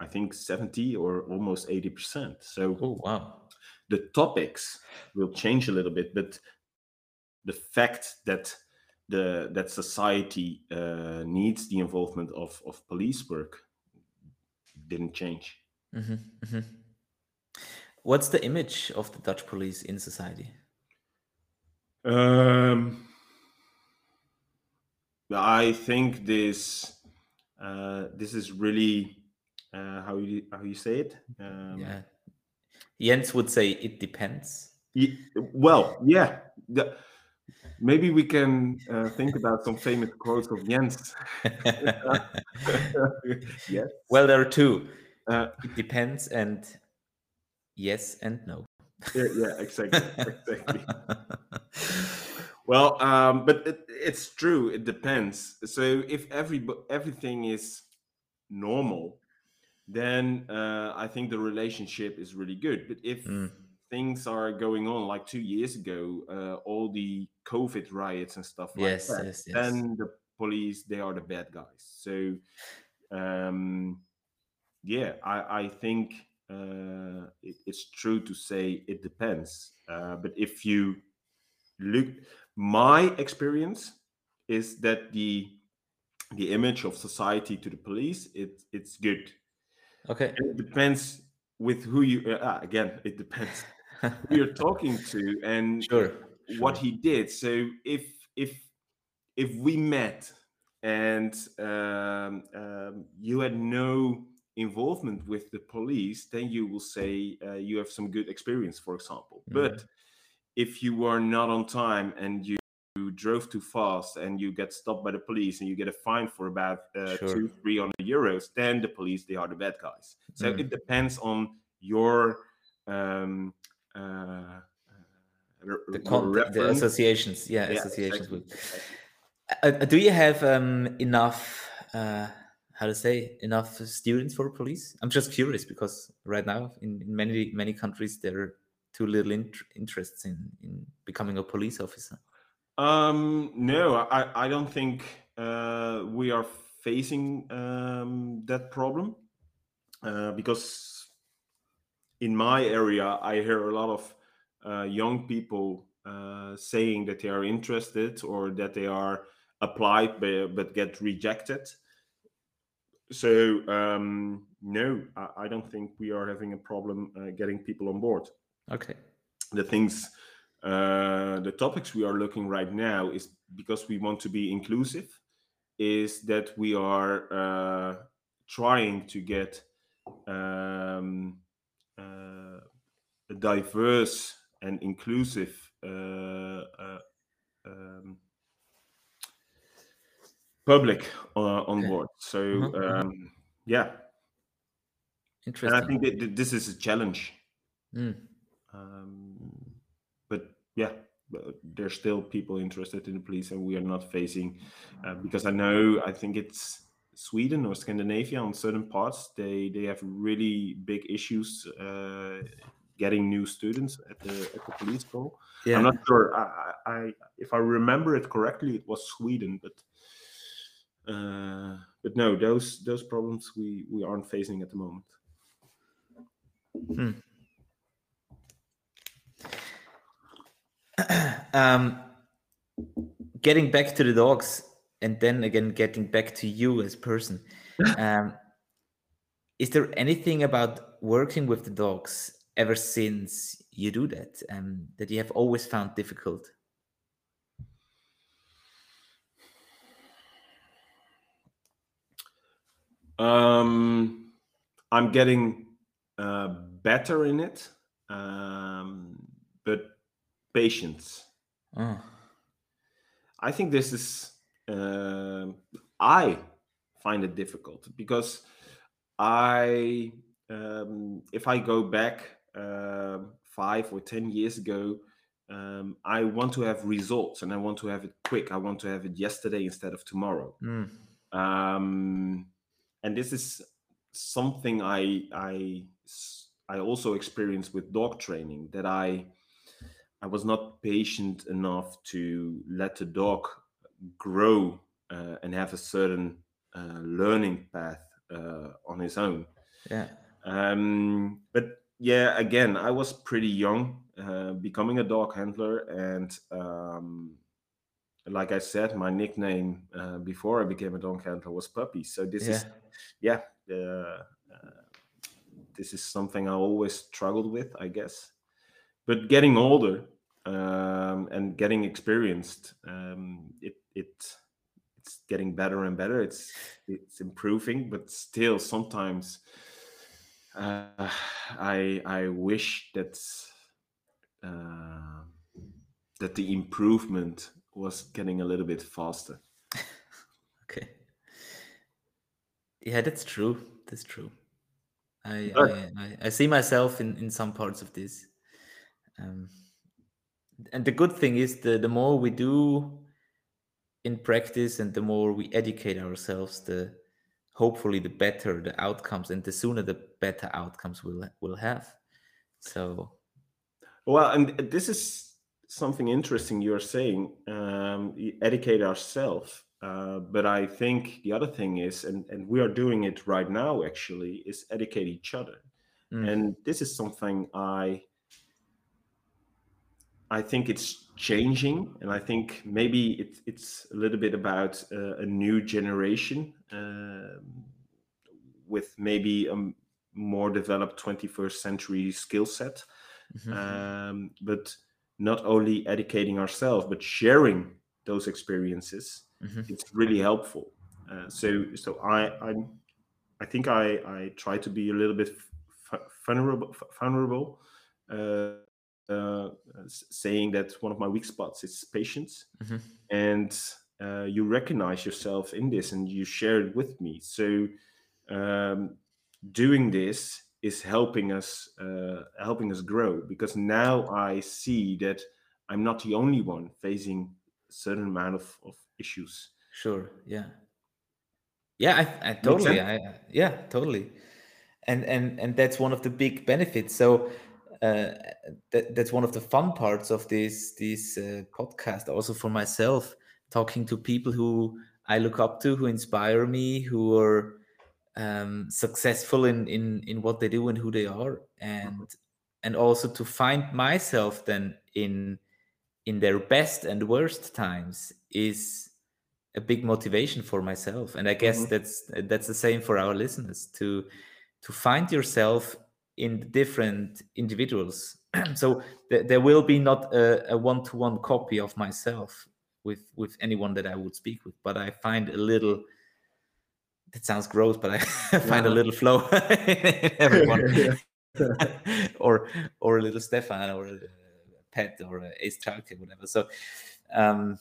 B: I think, 70 or almost 80%. So
A: Oh wow.
B: the topics will change a little bit, but the fact that the that society uh, needs the involvement of of police work didn't change.
A: hmm hmm What's the image of the Dutch police in society?
B: Um, I think this uh, this is really uh, how you how you say it. Um,
A: yeah. Jens would say it depends.
B: Well, yeah. The, maybe we can uh, think about some famous quotes of Jens. yes.
A: well, there are two.
B: Uh,
A: It depends and yes and no.
B: yeah, yeah, exactly, exactly. Well, um, but it, it's true. It depends. So if every everything is normal, then uh, I think the relationship is really good. But if
A: Mm.
B: Things are going on like two years ago, uh, all the COVID riots and stuff like
A: Yes,
B: that,
A: yes, yes.
B: then the police they are the bad guys. So um, yeah, I, I think uh, it, it's true to say it depends. Uh, but if you look, my experience is that the the image of society to the police it it's good.
A: Okay.
B: It depends with who you uh, again. It depends who you're talking to and
A: Sure.
B: what he did. So if if if we met and um, um, you had no involvement with the police, then you will say uh, you have some good experience, for example.
A: Mhm.
B: But if you were not on time and you you drove too fast and you get stopped by the police and you get a fine for about uh,
A: Sure.
B: two, three hundred euros, then the police they are the bad guys. So
A: Mm.
B: it depends on your um, uh, uh,
A: The, con- the associations, yeah,
B: Yeah,
A: associations
B: exactly, exactly.
A: Uh, do you have um, enough? Uh, how to say enough students for police? I'm just curious because right now in, in many many countries there are too little int- interests in in becoming a police officer.
B: Um, no, I, I don't think uh, we are facing um, that problem uh, because in my area, I hear a lot of uh, young people uh, saying that they are interested or that they are applied but, but get rejected. So, um, no, I, I don't think we are having a problem uh, getting people on board
A: Okay.
B: the things uh, the topics we are looking right now is because we want to be inclusive is that we are uh, trying to get um, uh, a diverse and inclusive uh, uh, um, public uh, on
A: Okay.
B: board so
A: Mhm, mhm.
B: um, yeah and i think that this is a challenge
A: Mm.
B: um, but yeah there's still people interested in the police and we are not facing uh, because i know i think it's sweden or scandinavia on certain parts they they have really big issues uh, getting new students at the at the police school
A: Yeah.
B: i'm not sure I, I if i remember it correctly it was sweden but uh, but no those those problems we we aren't facing at the moment
A: Hmm. um, getting back to the dogs and then again getting back to you as person um, is there anything about working with the dogs ever since you do that um, that you have always found difficult
B: Um, I'm getting uh, better in it, um, but patience.
A: oh.
B: I think this is. Um I find it difficult because I, um, if I go back uh, five or ten years ago, um, I want to have results and I want to have it quick. I want to have it yesterday instead of tomorrow.
A: Mm.
B: Um, and this is something I I I also experienced with dog training that I I was not patient enough to let the dog grow uh, and have a certain uh, learning path uh, on his own.
A: Yeah.
B: Um, but yeah, again, I was pretty young, uh, becoming a dog handler, and um, like I said, my nickname uh, before I became a dog handler was Puppy. So this
A: Yeah.
B: is, yeah, uh, this is something I always struggled with, I guess. But getting older um, and getting experienced, um, it it it's getting better and better. It's it's improving, but still sometimes uh, I I wish that uh, that the improvement was getting a little bit faster.
A: Okay. Yeah, that's true. That's true. I
B: But-
A: I, I, I see myself in, in some parts of this. Um, and the good thing is the the more we do in practice and the more we educate ourselves, the hopefully the better the outcomes and the sooner the better outcomes we'll will have. So
B: Well, and this is something interesting you're saying. Um, educate ourselves, uh, but I think the other thing is, and and we are doing it right now. Actually, is educate each other,
A: mm,
B: and this is something I I think it's changing, and I think maybe it, it's a little bit about uh, a new generation um, with maybe a more developed 21st century skill set.
A: Mhm,
B: um, but not only educating ourselves but sharing those experiences
A: mhm,
B: it's really helpful. Uh, so so i i'm i think i i try to be a little bit f- vulnerable vulnerable uh, saying that one of my weak spots is patience
A: mhm.
B: and uh, you recognize yourself in this and you share it with me so um, doing this is helping us uh, helping us grow because now i see that i'm not the only one facing a certain amount of, of issues
A: Sure. Yeah. Yeah. I, I totally. I- yeah. Totally. And and and that's one of the big benefits. So uh, that that's one of the fun parts of this this uh, podcast. Also for myself, talking to people who I look up to, who inspire me, who are um, successful in in in what they do and who they are, and and also to find myself then in in their best and worst times is a big motivation for myself and i guess
B: Mhm.
A: that's that's the same for our listeners to to find yourself in the different individuals so th- there will be not a, a one-to-one copy of myself with with anyone that i would speak with but i find a little that sounds gross but i find a little flow in everyone or or a little Stephan or a pet or a Ace Chalke, whatever. So um,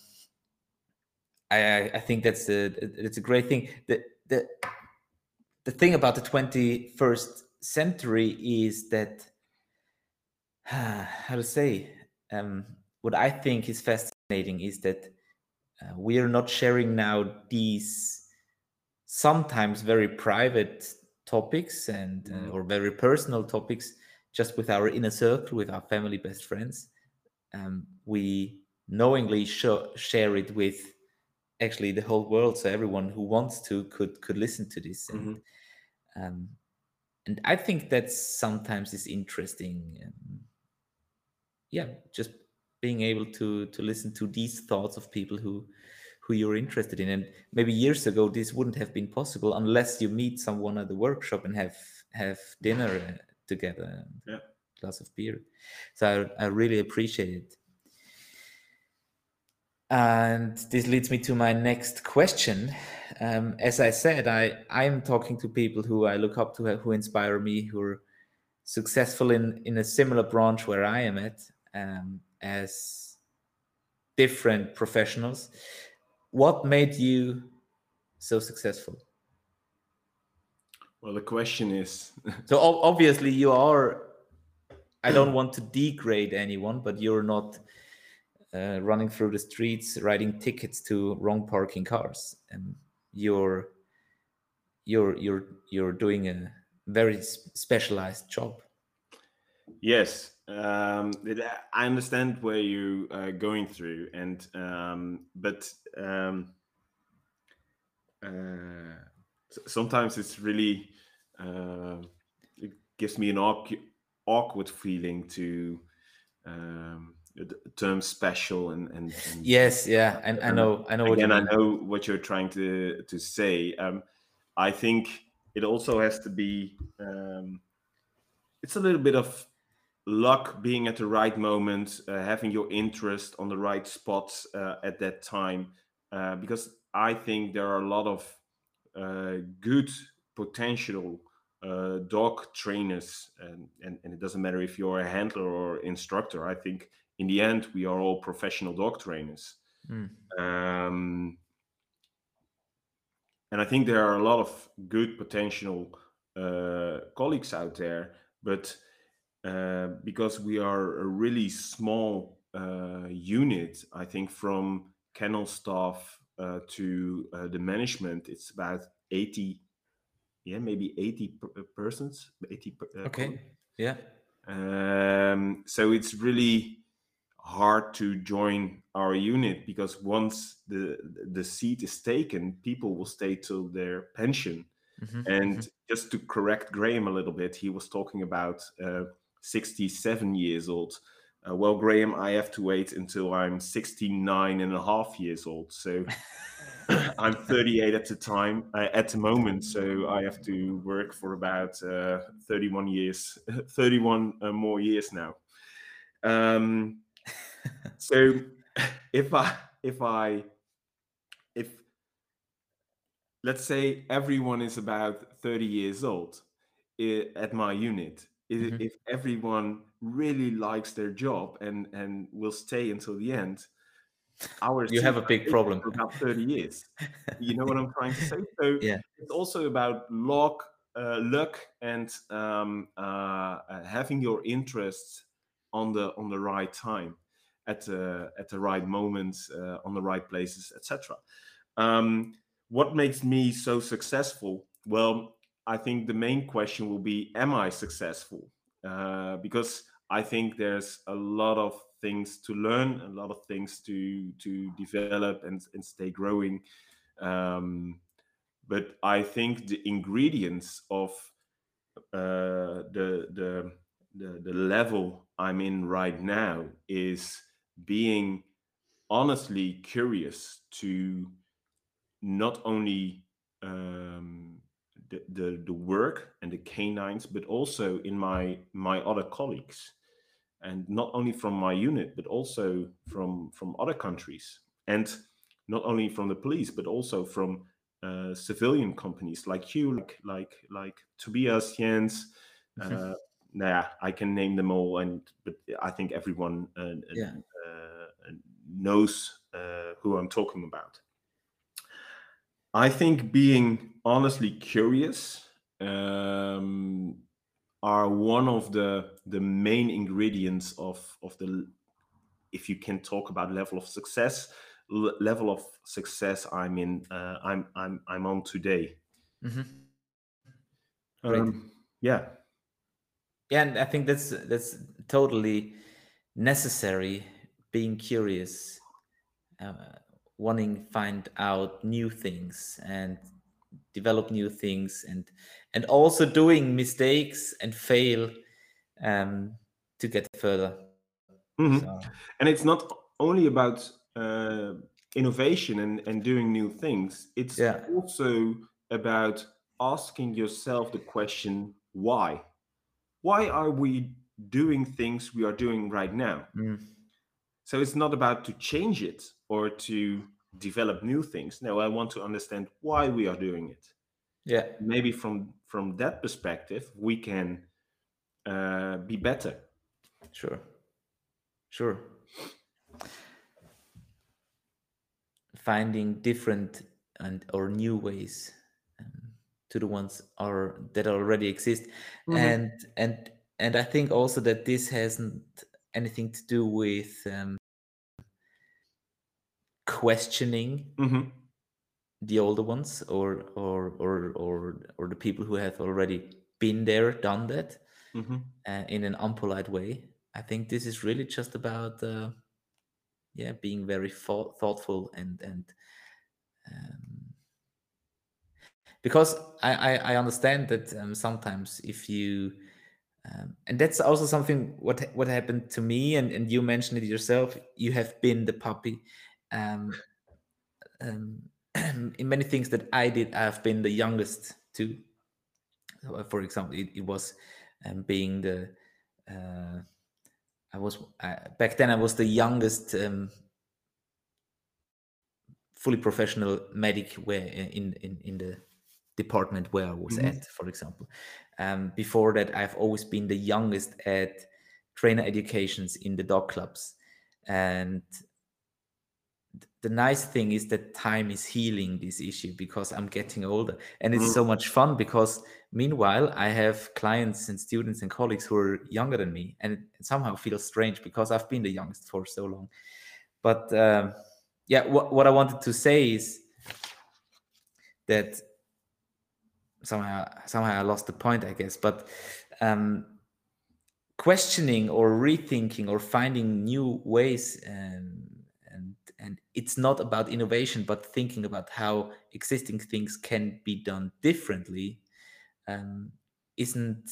A: I I- I think that's a it's a great thing. The the the thing about the 21st century is that how to say um, what I think is fascinating is that uh, we are not sharing now these sometimes very private topics and uh,
B: Mhm.
A: or very personal topics just with our inner circle with our family best friends um, we knowingly share it with actually the whole world so everyone who wants to could could listen to this and
B: Mhm.
A: um, and i think that sometimes is interesting um, yeah just being able to to listen to these thoughts of people who who you're interested in. And maybe years ago this wouldn't have been possible unless you meet someone at the workshop and have have dinner uh, together and
B: Yeah.
A: a glass of beer. So I, I really appreciate it and this leads me to my next question um, as i said i i'm talking to people who i look up to who inspire me who are successful in in a similar branch where i am at um, as different professionals what made you so successful
B: Well, the question is.
A: so obviously you are. I don't want to degrade anyone, but you're not uh, running through the streets writing tickets to wrong parking cars, and you're you're you're you're doing a very specialized job.
B: Yes, um, I understand where you are going through, and um, but um, uh, sometimes it's really uh, it gives me an awkward, awkward feeling to um, the term special and, and, and
A: yes, yeah, and I know, I know.
B: Again, I know what you're trying to to say. Um, I think it also has to be. Um, it's a little bit of luck being at the right moment, uh, having your interest on the right spots uh, at that time. Uh, because I think there are a lot of uh, good potential uh, dog trainers, and, and, and, it doesn't matter if you're a handler or instructor. I think in the end, we are all professional dog trainers. Mm. Um, and I think there are a lot of good potential uh, colleagues out there, but uh, because we are a really small uh, unit, I think from kennel staff uh, to uh, the management, it's about 80, yeah, maybe 80 uh, persons. 80
A: okay, yeah.
B: Um, so it's really hard to join our unit because once the the seat is taken, people will stay till their pension. Mm-hmm. And mm-hmm. just to correct Graham a little bit, he was talking about uh, 67 years old. Uh, well, Graham, I have to wait until I'm 69 and a half years old. So I'm 38 at the time, uh, at the moment. So I have to work for about uh, 31 years, 31 uh, more years now. Um, so if I, if I, if let's say everyone is about 30 years old at my unit, mm-hmm. if everyone really likes their job and and will stay until the end
A: ours you have a big problem.
B: about 30 years. You know what i'm trying to say? So
A: yeah.
B: it's also about luck uh, luck and um, uh, having your interests on the on the right time at the at the right moments uh, on the right places etc um, what makes me so successful well I think the main question will be, am I successful? Uh, because I think there's a lot of things to learn, a lot of things to to develop and, and stay growing. Um, but I think the ingredients of uh, the, the the the level I'm in right now is being honestly curious to not only um, the, the, the work and the canines, but also in my my other colleagues, and not only from my unit, but also from from other countries, and not only from the police, but also from uh, civilian companies like you, like like like Tobias Jens. Mm-hmm. Uh, nah, I can name them all, and but I think everyone uh, yeah. Uh, knows uh, who I'm talking about. I think being honestly curious um, are one of the the main ingredients of of the if you can talk about level of success level of success i'm in uh, i'm i'm i'm on today mm-hmm. um, yeah
A: yeah and i think that's that's totally necessary being curious uh, wanting find out new things and develop new things and and also doing mistakes and fail um, to get further
B: mm-hmm. so. and it's not only about uh, innovation and, and doing new things it's yeah. also about asking yourself the question why why are we doing things we are doing right now mm. So it's not about to change it or to develop new things. No i want to understand why we are doing it.
A: Yeah.
B: Maybe from from that perspective we can uh, be better.
A: Sure. Sure. Finding different and or new ways um, to the ones are that already exist.
B: Mhm.
A: and and and i think also that this hasn't anything to do with um, questioning
B: Mhm.
A: the older ones or or or or or the people who have already been there done that
B: Mhm.
A: uh, in an unpolite way i think this is really just about uh, yeah being very thought, thoughtful and and um, because I, I i understand that um, sometimes if you um, and that's also something what what happened to me and and you mentioned it yourself. You have been the puppy. Um, um in many things that i did i've been the youngest too. So, uh, for example it, it was um, being the uh, i was uh, back then i was the youngest um, fully professional medic where in in in the department where I was
B: Mhm.
A: at, for example. Um, before that, I've always been the youngest at trainer educations in the dog clubs, and th- the nice thing is that time is healing this issue because I'm getting older, and it's
B: Mm.
A: so much fun because meanwhile I have clients and students and colleagues who are younger than me, and it somehow feels strange because I've been the youngest for so long. But um, yeah, what, what I wanted to say is that somehow somehow I lost the point, I guess. But um, questioning or rethinking or finding new ways, um, and and it's not about innovation, but thinking about how existing things can be done differently, um, isn't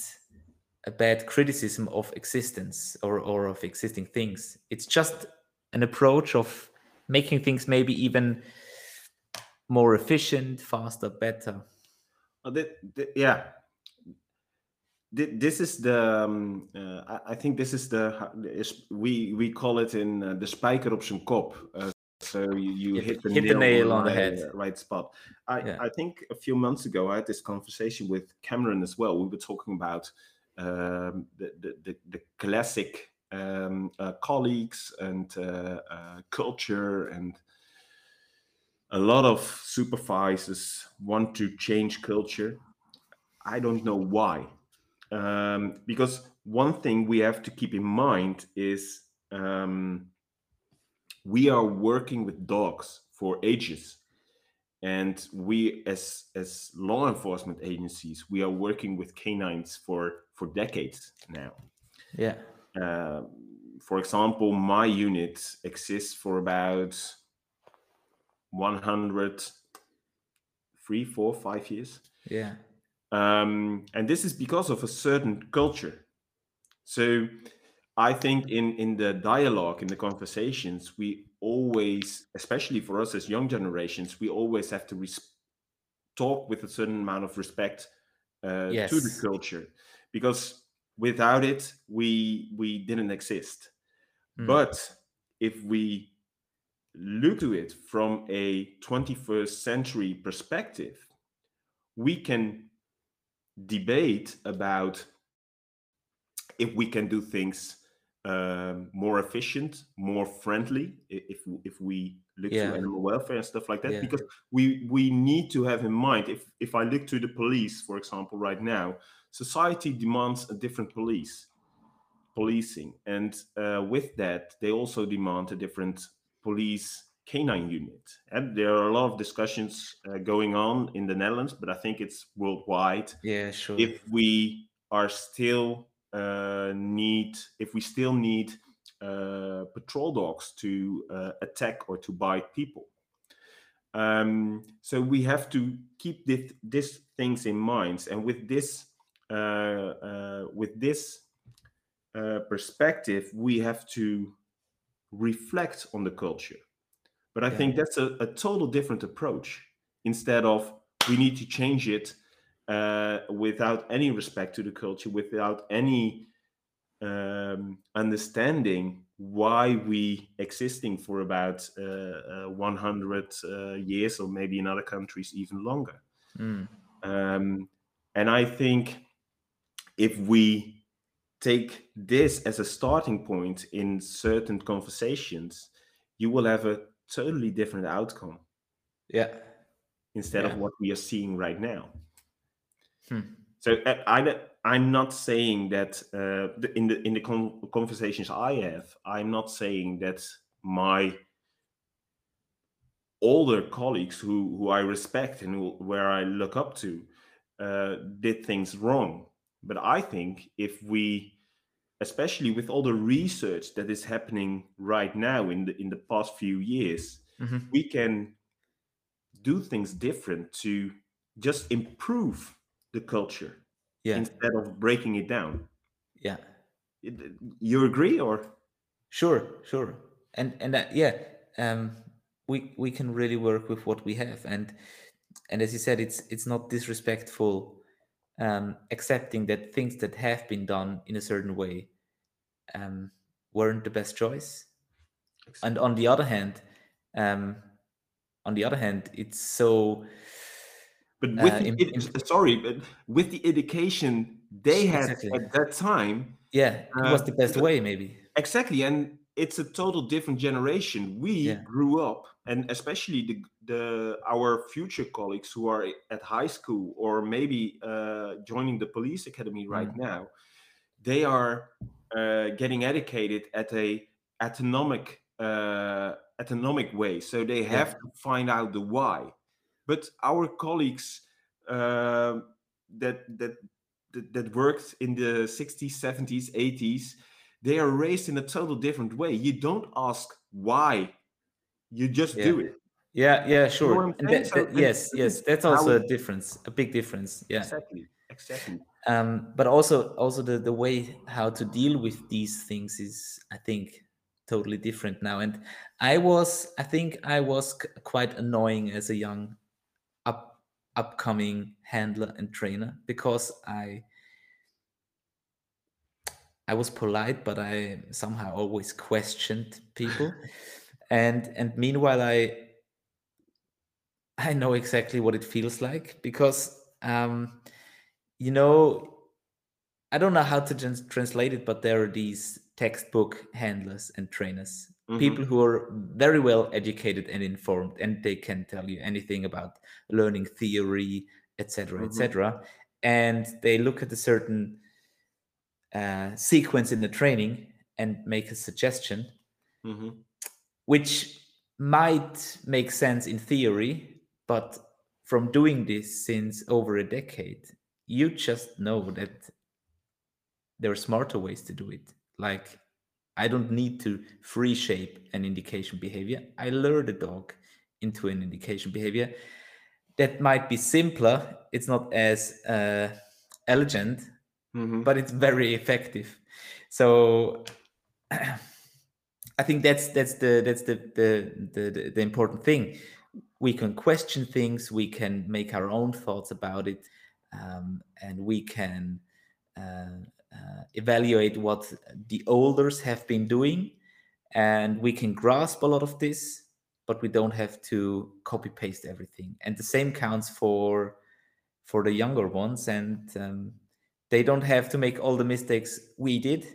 A: a bad criticism of existence or or of existing things. It's just an approach of making things maybe even more efficient, faster, better.
B: Uh, thi- thi- yeah this is the um, uh, I- think this is the is, we we call it in uh, the spijker op zijn kop. Uh, so you, you hit the
A: hit the
B: nail,
A: nail on the head.
B: right spot. I
A: Yeah.
B: I think a few months ago I had this conversation with Cameron as well. We were talking about um, the, the the the classic um, uh, colleagues and uh, uh, culture and a lot of supervisors want to change culture. I don't know why. Um, because one thing we have to keep in mind is um, we are working with dogs for ages. And we, as as law enforcement agencies, we are working with canines for for decades now.
A: Yeah.
B: Um, for example, my unit exists for about 100, three, four, five years.
A: Yeah.
B: um, and this is because of a certain culture. So I think in in the dialogue, in the conversations, we always, especially for us as young generations, we always have to res- talk with a certain amount of respect uh, to the culture, because without it, we we didn't exist.
A: Mm.
B: But if we look to it from a 21st century perspective, we can debate about if we can do things um, more efficient, more friendly, if if we look
A: Yeah.
B: to animal welfare and stuff like that.
A: Yeah.
B: Because we we need to have in mind if if I look to the police, for example, right now, society demands a different police policing, and uh, with that, they also demand a different police canine unit. And there are a lot of discussions uh, going on in the Netherlands, but I think it's worldwide
A: Yeah, sure.
B: if we are still uh, need if we still need uh, patrol dogs to uh, attack or to bite people um, so we have to keep this, this things in mind and with this uh, uh, with this uh, perspective we have to reflect on the culture but i
A: Yeah.
B: think that's a, a total different approach instead of we need to change it uh, without any respect to the culture, without any um, understanding why we existing for about uh, uh, 100 uh, years, or maybe in other countries even longer.
A: Mm.
B: Um, and I think if we take this as a starting point in certain conversations, you will have a totally different outcome
A: Yeah.
B: instead of what we are seeing right now.
A: Hmm.
B: So uh, I, I'm not saying that uh, in the in the con- conversations I have, I'm not saying that my older colleagues who who I respect and who, where I look up to uh, did things wrong. But I think if we, especially with all the research that is happening right now in the in the past few years,
A: hmm
B: we can do things different to just improve the culture
A: Yeah,
B: instead of breaking it down.
A: yeah,
B: You agree, or?
A: Sure, sure. And and uh, yeah, um, we we can really work with what we have, and and as you said, it's it's not disrespectful um, accepting that things that have been done in a certain way um, weren't the best choice. And on the other hand, um, on the other hand, it's so
B: But with
A: uh,
B: the sorry, but with the education they had
A: Exactly.
B: at that time,
A: yeah, it was
B: Uh,
A: the best way, maybe.
B: exactly, and it's a total different generation. We
A: Yeah.
B: grew up, and especially the the our future colleagues who are at high school or maybe uh, joining the police academy right
A: Mm.
B: now, they are uh, getting educated at a autonomic uh, autonomic way. So they
A: Yeah.
B: have to find out the why. But our colleagues uh, that that that that worked in the 60s, 70s, 80s, they are raised in a total different way. You don't ask why, you just do it.
A: Yeah, yeah, sure.
B: what I'm
A: And
B: saying?
A: that,
B: So
A: yes, yes, that's also a difference, a big difference. Yeah.
B: Exactly, exactly.
A: Um, but also, also the the way how to deal with these things is, I think, totally different now. And I was, I think, I was c- quite annoying as a young, up upcoming handler and trainer because I. I was polite, but I somehow always questioned people, and and meanwhile I I know exactly what it feels like because um, you know I don't know how to trans- translate it, but there are these textbook handlers and trainers,
B: Mhm.
A: people who are very well educated and informed, and they can tell you anything about learning theory, etc.,
B: Mhm.
A: etc. And they look at a certain uh, sequence in the training and make a suggestion,
B: Mhm.
A: which might make sense in theory, but from doing this since over a decade, you just know that there are smarter ways to do it. Like, I don't need to free shape an indication behavior. I lure the dog into an indication behavior that might be simpler. It's not as uh, elegant,
B: Mhm.
A: but it's very effective. So I think that's that's the that's the the, the the important thing. We can question things. We can make our own thoughts about it, um, and we can uh, uh, evaluate what the olders have been doing, and we can grasp a lot of this. But we don't have to copy paste everything. And the same counts for for the younger ones, and um, they don't have to make all the mistakes we did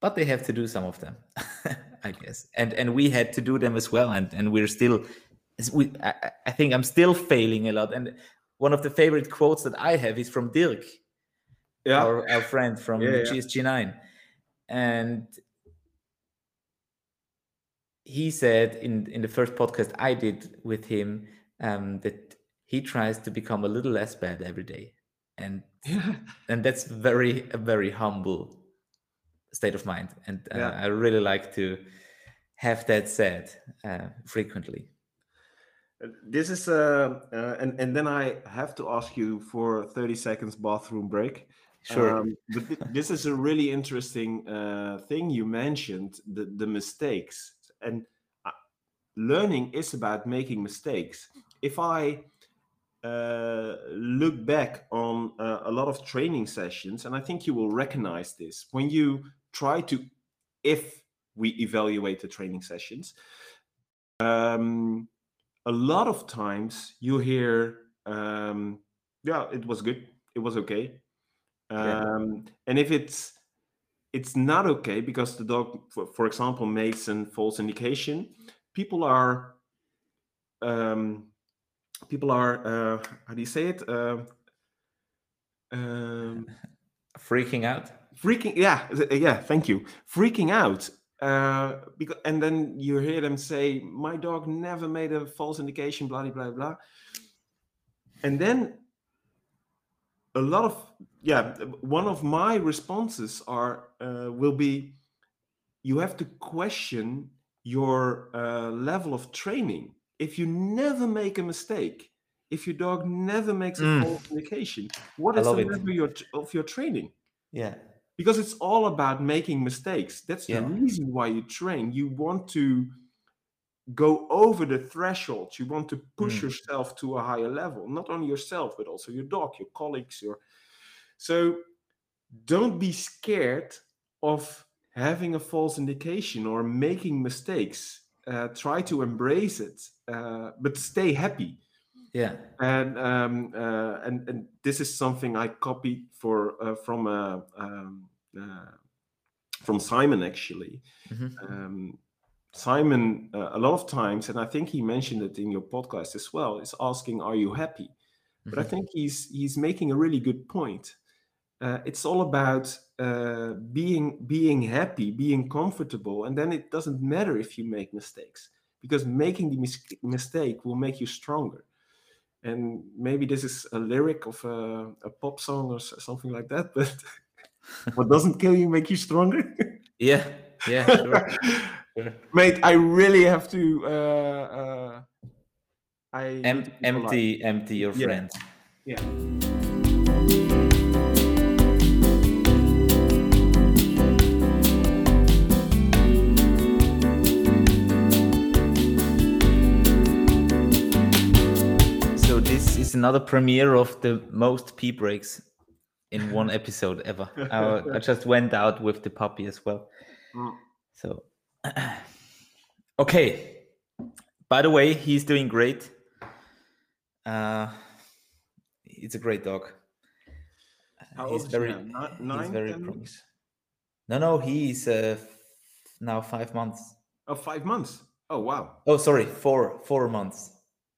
A: but they have to do some of them i guess and and we had to do them as well and and we're still we I, I- think i'm still failing a lot and one of the favorite quotes that i have is from dirk
B: Yeah.
A: our, our friend from
B: Yeah,
A: the
B: yeah.
A: gsg9 and he said in in the first podcast i did with him um, that he tries to become a little less bad every day and and that's very a very humble state of mind and uh,
B: Yeah.
A: i really like to have that said uh, frequently
B: This is uh, uh and and then I have to ask you for 30 seconds bathroom break.
A: sure
B: Um, but th- this is a really interesting uh, thing you mentioned the, the mistakes and uh, learning is about making mistakes. If I uh, look back on uh, a lot of training sessions, and I think you will recognize this when you try to, if we evaluate the training sessions, um, a lot of times you hear, um, yeah, it was good, it was okay.
A: Yeah.
B: Um, and if it's it's not okay because the dog, for, for example, makes a false indication, people are um, people are uh, how do you say it? Uh, Um,
A: Freaking out.
B: freaking yeah yeah thank you freaking out uh because and then you hear them say my dog never made a false indication blah blah blah blah and then a lot of yeah one of my responses are uh, will be you have to question your uh, level of training if you never make a mistake if your dog never makes a
A: Mm.
B: false indication what is the level your, of your training
A: Yeah.
B: because it's all about making mistakes. That's the reason why you train. You want to go over the threshold. You want to push
A: Mm.
B: yourself to a higher level, not only yourself, but also your dog, your colleagues, your so don't be scared of having a false indication or making mistakes. Uh, try to embrace it, uh, but stay happy
A: Yeah.
B: and um, uh, and and this is something I copied for uh, from uh, um, uh, from Simon actually.
A: Mhm.
B: Um, Simon uh, a lot of times, and I think he mentioned it in your podcast as well, is asking, "Are you happy?" But I
A: Mhm.
B: think he's he's making a really good point. Uh, it's all about uh, being being happy, being comfortable, and then it doesn't matter if you make mistakes because making the mis- mistake will make you stronger. And maybe this is a lyric of a, a pop song or something like that, but what doesn't kill you make you stronger.
A: Yeah. Yeah. Sure. sure.
B: Mate, I really have to. Uh, uh, I
A: Em-
B: to be polite.
A: empty, empty your
B: Yeah.
A: friend.
B: Yeah.
A: This is another premiere of the most pee breaks in one episode ever. I, I just went out with the puppy as well.
B: Mm.
A: So, okay. By the way, he's doing great. Uh, it's a great dog.
B: How
A: he's
B: old is he
A: very,
B: now? Ni-
A: he's
B: Nine,
A: very
B: 10
A: promising.
B: weeks?
A: No, no, he's uh, now five months.
B: Oh, five months. Oh, wow.
A: Oh, sorry, four, four months.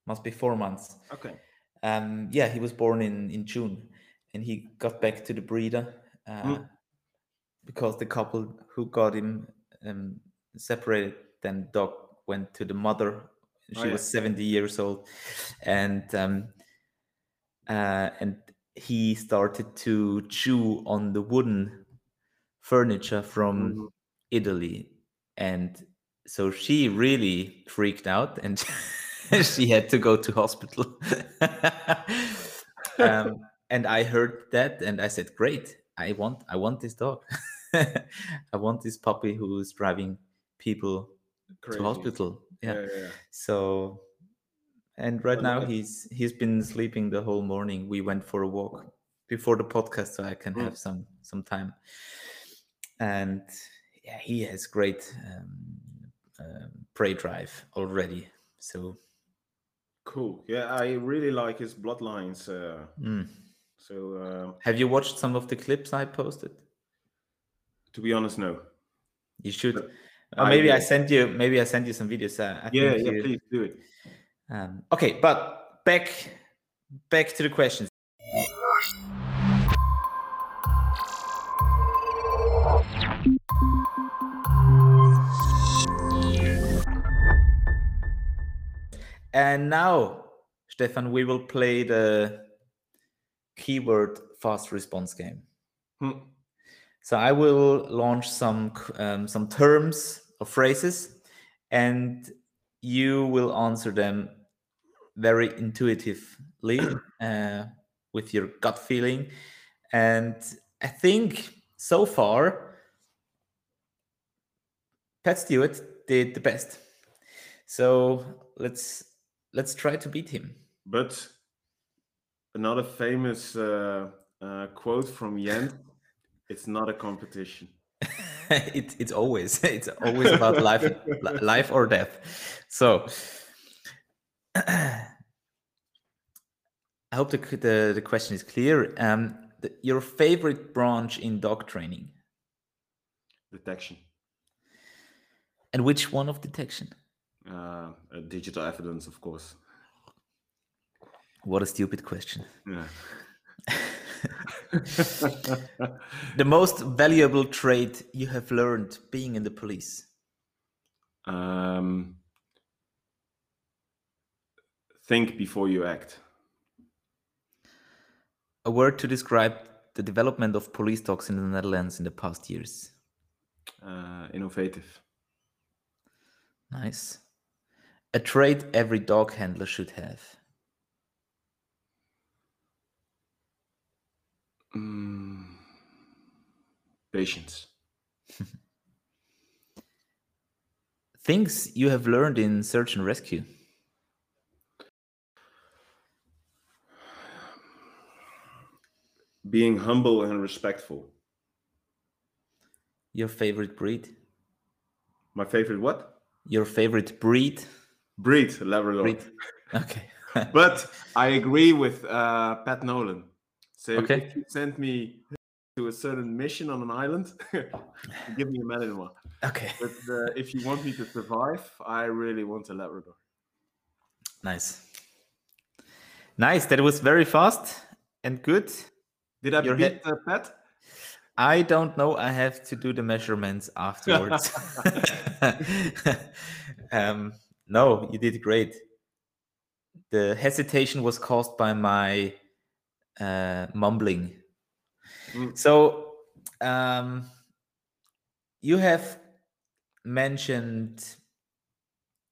A: Must be four months.
B: Okay.
A: Um, yeah, he was born in in June, and he got back to the breeder uh,
B: Mm.
A: because the couple who got him um, separated. Then dog went to the mother. She
B: Oh, yeah.
A: was seventy years old, and um, uh, and he started to chew on the wooden furniture from
B: Mhm.
A: Italy, and so she really freaked out and she had to go to hospital. um, and I heard that and I said, "Great! I want, I want this dog. I want this puppy who is driving people
B: Crazy.
A: to hospital." Yeah.
B: Yeah, yeah.
A: So, and right now he's he's been sleeping the whole morning. We went for a walk before the podcast, so I can
B: Mm.
A: have some some time. And yeah, he has great um, um, prey drive already. So
B: Cool. Yeah, I really like his bloodlines. Uh,
A: mm.
B: so, uh,
A: have you watched some of the clips I posted?
B: to be honest, no.
A: You should.
B: But
A: Or maybe I sent you. Maybe I sent you some videos. Uh, I
B: Yeah, yeah,
A: you-
B: please do it.
A: Um, okay, but back back to the questions. And now, Stephan, we will play the keyword fast response game.
B: Hmm.
A: So I will launch some um, some terms or phrases, and you will answer them very intuitively uh, with your gut feeling. And I think so far, Pat Stuart did the best. So let's let's try to beat him.
B: But another famous uh, uh, quote from Yen: it's not a competition.
A: it, it's always it's always about life life or death so i hope the, the, the question is clear um the, your favorite branch in dog training
B: Detection.
A: and which one of detection
B: Uh, digital evidence, of course.
A: what a stupid question
B: Yeah.
A: the most valuable trait you have learned being in the police?
B: Um, think before you act.
A: A word to describe the development of police dogs in the Netherlands in the past years.
B: Uh, innovative.
A: Nice. A trait every dog handler should have.
B: Mm, patience.
A: Things you have learned in search and rescue.
B: Being humble and respectful.
A: Your favorite breed?
B: My favorite what?
A: Your favorite breed?
B: Breed, Labrador.
A: Breed. Okay.
B: but I agree with uh, Pat Nolan. So
A: Okay.
B: if you send me to a certain mission on an island, give me a Malinois.
A: okay.
B: But uh, if you want me to survive, I really want a Labrador.
A: Nice. Nice. That was very fast and good.
B: Did I
A: Your
B: beat uh, Pat?
A: I don't know. I have to do the measurements afterwards. um, no, you did great. The hesitation was caused by my uh, mumbling.
B: Mm.
A: So, um, you have mentioned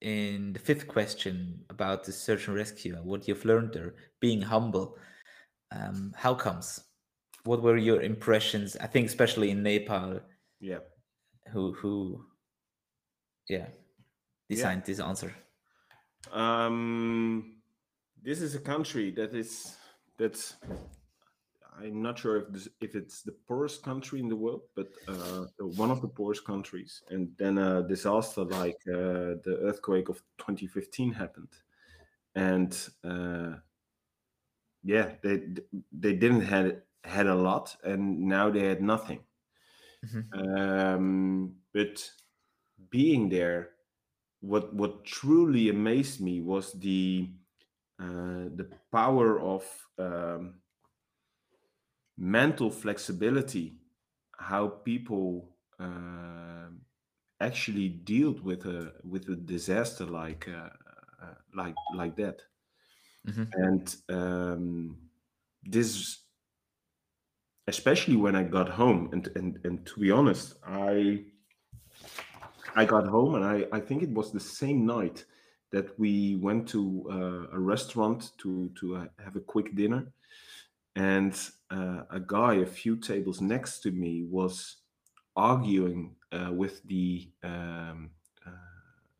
A: in the fifth question about the search and rescue, what you've learned there, being humble. Um, how comes? What were your impressions? I think especially in Nepal,
B: Yeah.
A: who who, yeah, designed this answer.
B: Um, this is a country that is that's. I'm not sure if this, if it's the poorest country in the world, but uh, one of the poorest countries. And then a disaster like uh, the earthquake of 2015 happened, and uh, yeah, they they didn't had had a lot, and now they had nothing.
A: Mhm.
B: Um, but being there, what what truly amazed me was the uh, the power of um, mental flexibility, how people uh, actually dealt with a with a disaster like uh, uh, like like that,
A: Mhm.
B: and um, this especially when I got home and and and to be honest, I I got home and I I think it was the same night that we went to uh, a restaurant to to uh, have a quick dinner, and uh, a guy a few tables next to me was arguing uh, with the um, uh,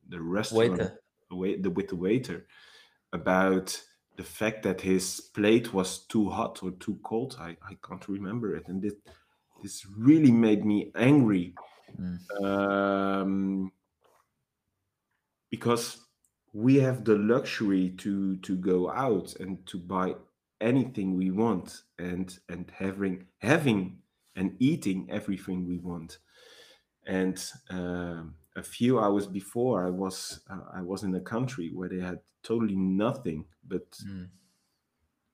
B: the restaurant
A: Waiter.
B: wait the with the waiter about the fact that his plate was too hot or too cold. I, I can't remember it, and this this really made me angry
A: Mm.
B: um, because we have the luxury to to go out and to buy anything we want and and having having and eating everything we want and um, a few hours before i was uh, i was in a country where they had totally nothing but
A: Mm.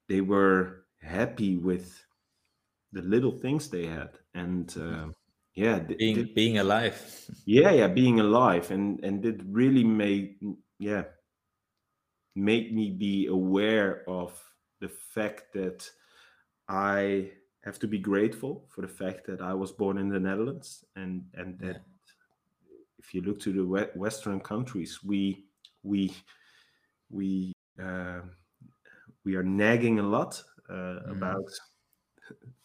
B: they were happy with the little things they had and um, yeah th-
A: Being
B: th-
A: being alive.
B: yeah yeah being alive and and it really made yeah made me be aware of the fact that i have to be grateful for the fact that i was born in the netherlands and and that if you look to the western countries we we we uh, we are nagging a lot uh,
A: Mm.
B: about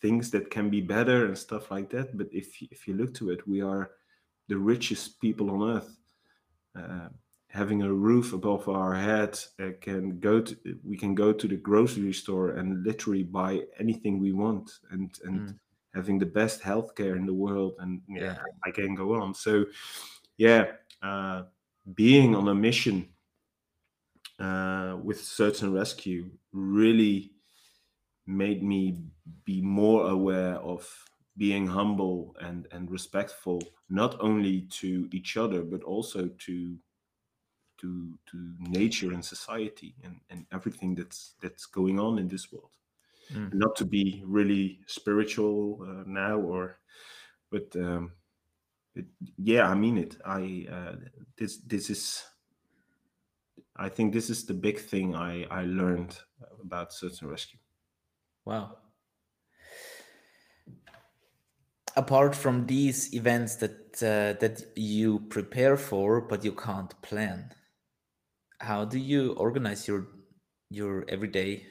B: things that can be better and stuff like that but if if you look to it we are the richest people on earth uh, having a roof above our head uh, can go to we can go to the grocery store and literally buy anything we want and and
A: Mm.
B: having the best healthcare in the world and yeah,
A: Yeah.
B: I can go on so yeah uh, being on a mission uh, with search and rescue really made me be more aware of being humble and and respectful not only to each other but also to to to nature and society and and everything that's that's going on in this world. Mm. not to be really spiritual uh, now or but um, it, yeah i mean it. I uh, this this is i think this is the big thing i i learned about search and rescue
A: wow. Apart from these events that uh, that you prepare for but you can't plan how do you organize your your everyday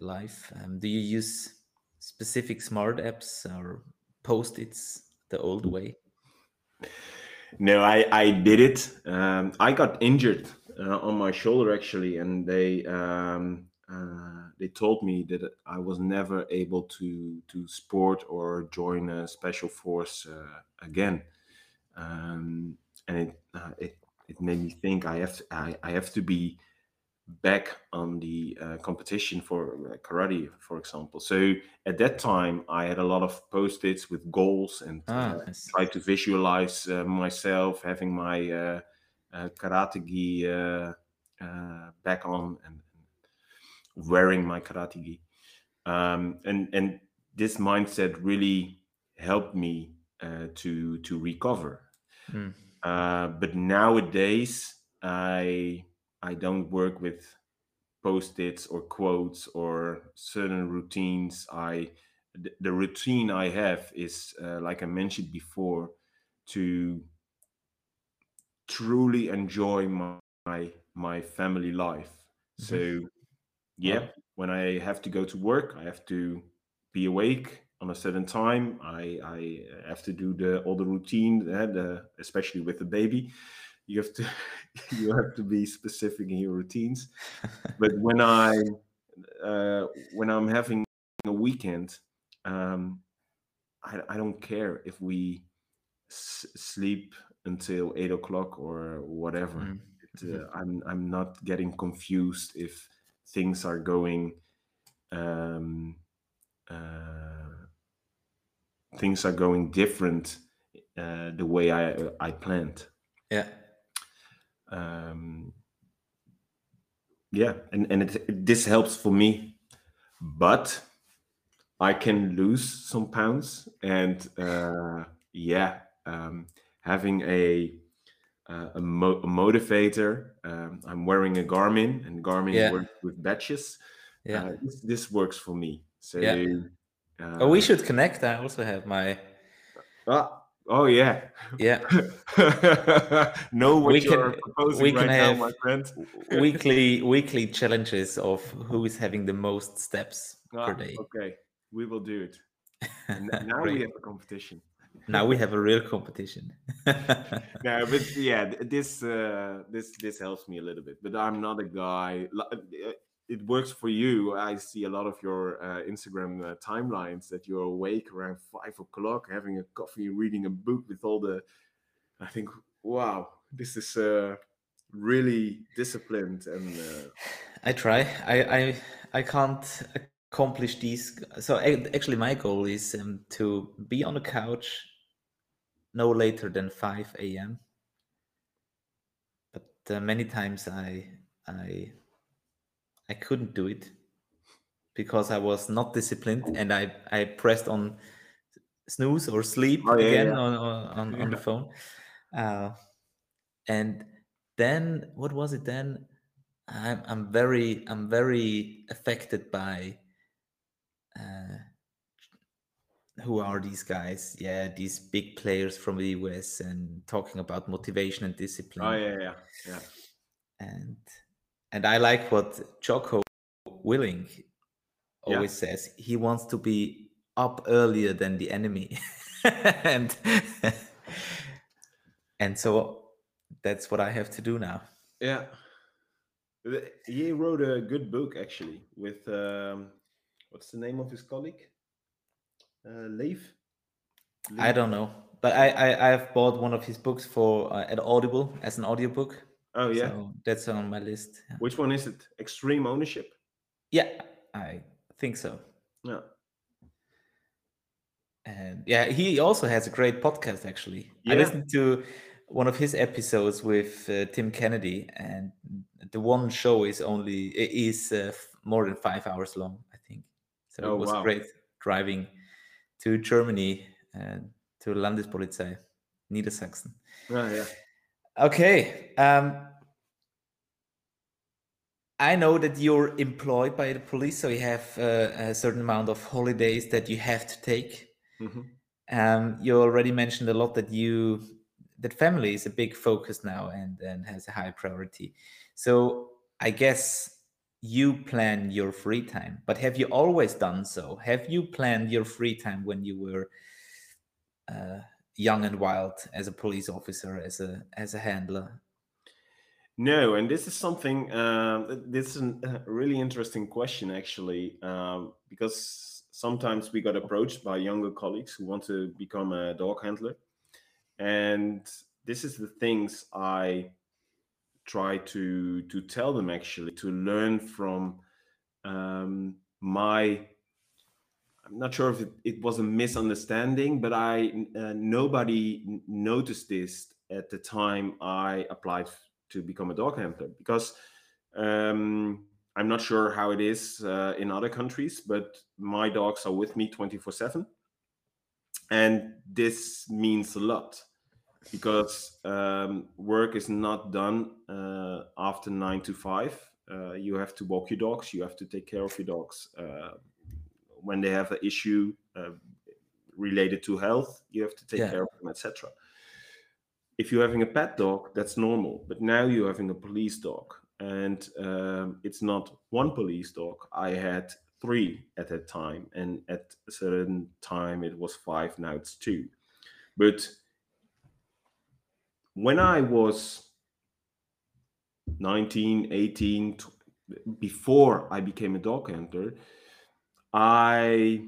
A: life? Um, do you use specific smart apps or post-its the old way?
B: No i i did it. Um, i got injured uh, on my shoulder actually and they um, uh, they told me that I was never able to to sport or join a special force uh, again, um, and it, uh, it it made me think I have to, I, I have to be back on the uh, competition for uh, karate, for example. So at that time, I had a lot of post-its with goals and ah, tried to visualize myself having my karate gi back on and wearing my karate gi. Um, and and this mindset really helped me uh, to to recover. Mm. Uh, but nowadays, I I don't work with post-its or quotes or certain routines. I the, the routine I have is uh, like I mentioned before to truly enjoy my my, my family life. Mm-hmm. So yeah, when I have to go to work, I have to be awake on a certain time. I I have to do the all the routine, uh, the, especially with the baby. You have to you have to be specific in your routines. but when I uh, when I'm having a weekend, um, I, I don't care if we s- sleep until eight o'clock or whatever. Mm. It, uh, I'm I'm not getting confused if things are going um, uh, things are going different uh, the way I I planned.
A: Yeah.
B: Um, yeah, and and it, this helps for me, but I can lose some pounds, and uh, yeah, um, having a uh, a, mo- a, motivator. Um, I'm wearing a Garmin, and Garmin yeah. works with batches. Yeah, uh, this, this, works for me. So, yeah.
A: Uh, oh, we should connect. I also have my.
B: Ah, oh yeah,
A: yeah.
B: know what we you're can, proposing we can right have now, my friend.
A: weekly weekly challenges of who is having the most steps ah, per day.
B: Okay, we will do it. now we have a competition
A: now we have a real competition.
B: no, but yeah, this uh, this this helps me a little bit. But I'm not a guy. Uh, it works for you. I see a lot of your uh, Instagram uh, timelines that you're awake around five o'clock, having a coffee, reading a book with all the. I think, wow, this is uh, really disciplined and. Uh
A: I try. I I I can't accomplish these. So actually, my goal is um, to be on the couch no later than 5 a.m. But uh, many times I I I couldn't do it because I was not disciplined and I I pressed on snooze or sleep oh, yeah, again yeah. on on, yeah. on the phone. Uh, and then what was it then? I'm I'm very I'm very affected by uh, who are these guys? Yeah, these big players from the US and talking about motivation and discipline.
B: Oh yeah, yeah, yeah.
A: And and I like what Jocko Willink always yeah. says. He wants to be up earlier than the enemy. and and so that's what I have to do now.
B: Yeah. He wrote a good book actually with um, what's the name of his colleague? uh, Leif?
A: I don't know, but I, I I've bought one of his books for uh, at Audible as an audiobook.
B: Oh yeah,
A: so that's on my list. Yeah.
B: Which one is it? Extreme Ownership.
A: Yeah, I think so.
B: Yeah.
A: And yeah, he also has a great podcast. Actually, yeah. I listened to one of his episodes with uh, Tim Kennedy, and the one show is only is uh, more than five hours long. So
B: Oh,
A: it was
B: wow.
A: great driving to Germany and to Landespolizei, Niedersachsen.
B: Yeah, yeah.
A: Okay. Um, I know that you're employed by the police, so you have uh, a certain amount of holidays that you have to take.
B: Mhm.
A: Um, you already mentioned a lot that you that family is a big focus now and and has a high priority. So I guess you plan your free time, but have you always done so? Have you planned your free time when you were uh, young and wild as a police officer, as a as a handler?
B: No, and this is something. Th- this is a really interesting question, actually, um, because sometimes we got approached by younger colleagues who want to become a dog handler, and this is the things I try to to tell them actually to learn from um, my. I'm not sure if it, it was a misunderstanding, but I uh, nobody noticed this at the time I applied to become a dog handler because um, I'm not sure how it is uh, in other countries, but my dogs are with me 24 7. And this means a lot because um, work is not done uh, after nine to five. Uh, you have to walk your dogs, you have to take care of your dogs. Uh, when they have an issue uh, related to health, you have to take
A: Yeah.
B: care of them, etc. If you're having a pet dog, that's normal. But now you're having a police dog, and um, it's not one police dog. I had three at that time, and at a certain time it was five. Now it's two. But when I was 19, 18, before I became a dog handler, I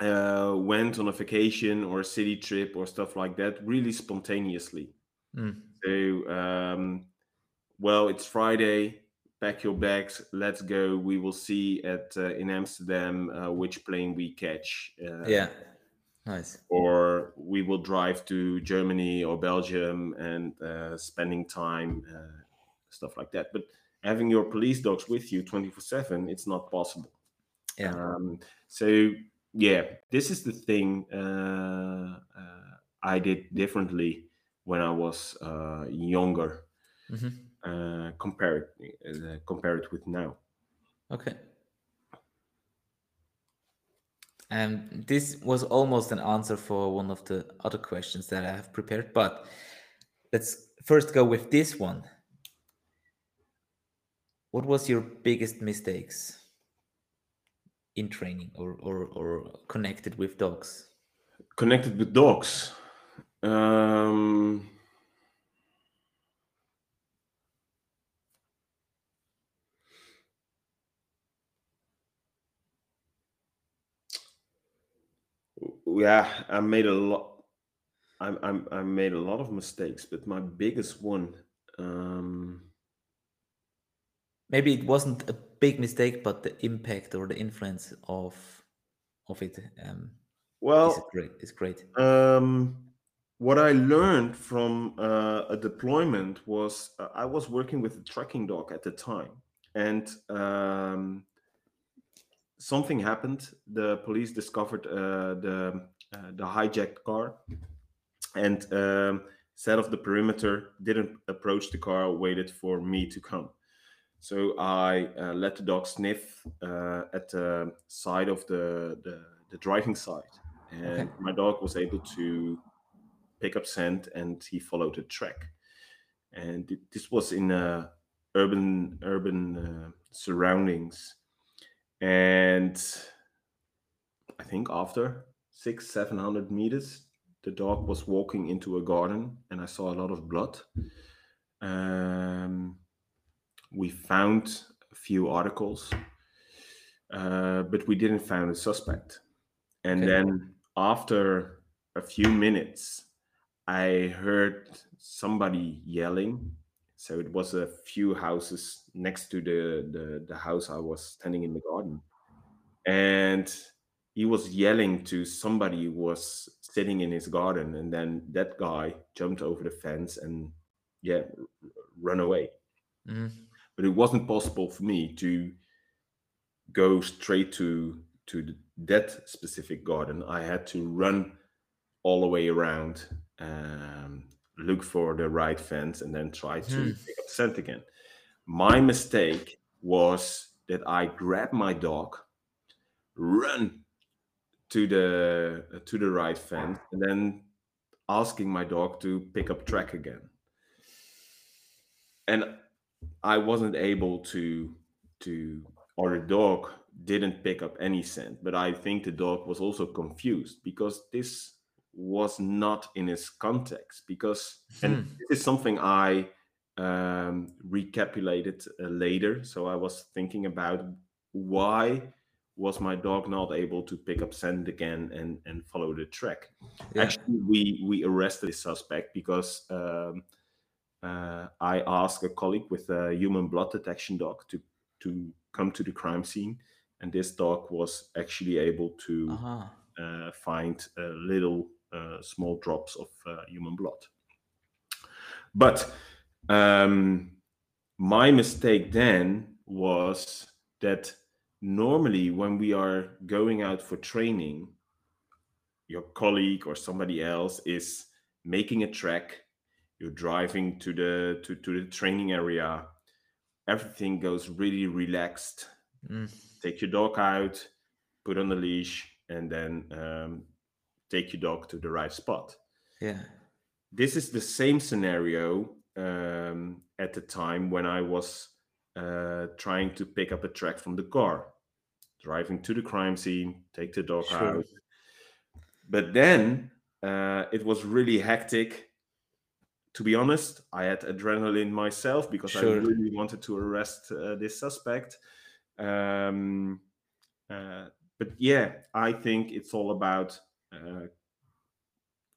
B: uh, went on a vacation or a city trip or stuff like that really spontaneously.
A: Mm.
B: So, um, well, it's Friday. Pack your bags. Let's go. We will see at uh, in Amsterdam uh, which plane we catch. Uh,
A: Yeah. Nice.
B: or we will drive to Germany or Belgium and uh, spending time, uh, stuff like that. But having your police dogs with you 24 7, it's not possible.
A: Yeah.
B: Um, so, yeah, this is the thing uh, uh, I did differently when I was uh, younger,
A: hmm
B: uh, compared, uh, compared with now.
A: Okay. And this was almost an answer for one of the other questions that I have prepared, but let's first go with this one. What was your biggest mistakes in training or, or, or connected with dogs?
B: Connected with dogs. Um, yeah, I made a lot. I, I, I made a lot of mistakes, but my biggest one, um,
A: Maybe it wasn't a big mistake, but the impact or the influence of of it um, is
B: well,
A: great. Is great.
B: um, what I learned from uh, a deployment was uh, I was working with a tracking dog at the time, and um, something happened. The police discovered uh, the uh, the hijacked car, and um, set off the perimeter. Didn't approach the car. Waited for me to come. So I uh, let the dog sniff uh, at the side of the, the the driving side, and
A: Okay.
B: my dog was able to pick up scent, and he followed the track. And this was in uh, urban urban uh, surroundings, and I think after six, seven hundred meters, the dog was walking into a garden, and I saw a lot of blood. Um, we found a few articles, uh, but we didn't find a suspect. And
A: Okay.
B: then after a few minutes, I heard somebody yelling. So it was a few houses next to the, the, the house I was standing in the garden and he was yelling to somebody who was sitting in his garden and then that guy jumped over the fence and yeah run away
A: Mhm.
B: but it wasn't possible for me to go straight to to the, that specific garden. I had to run all the way around, um, look for the right fence, and then try to
A: Hmm.
B: pick up scent again. My mistake was that I grabbed my dog, run to the to the right fence, and then asking my dog to pick up track again. And I wasn't able to to or the dog didn't pick up any scent, but I think the dog was also confused because this was not in his context because and
A: Hmm.
B: this is something I um, recapitulated uh, later. So I was thinking about why was my dog not able to pick up scent again and and follow the track.
A: Yeah.
B: Actually, we we arrested the suspect because um, uh, I asked a colleague with a human blood detection dog to to come to the crime scene, and this dog was actually able to
A: Aha.
B: uh, find a little small drops of uh, human blood. But um, my mistake then was that normally when we are going out for training, your colleague or somebody else is making a track. You're driving to the to, to the training area. Everything goes really relaxed.
A: Mm.
B: Take your dog out, put on the leash, and then um, take your dog to the right spot.
A: Yeah.
B: This is the same scenario um, at the time when I was uh, trying to pick up a track from the car, driving to the crime scene, take the dog
A: Sure.
B: out. But then uh, it was really hectic. To be honest, I had adrenaline myself because I really wanted to arrest uh, this suspect. Um, uh, but yeah, I think it's all about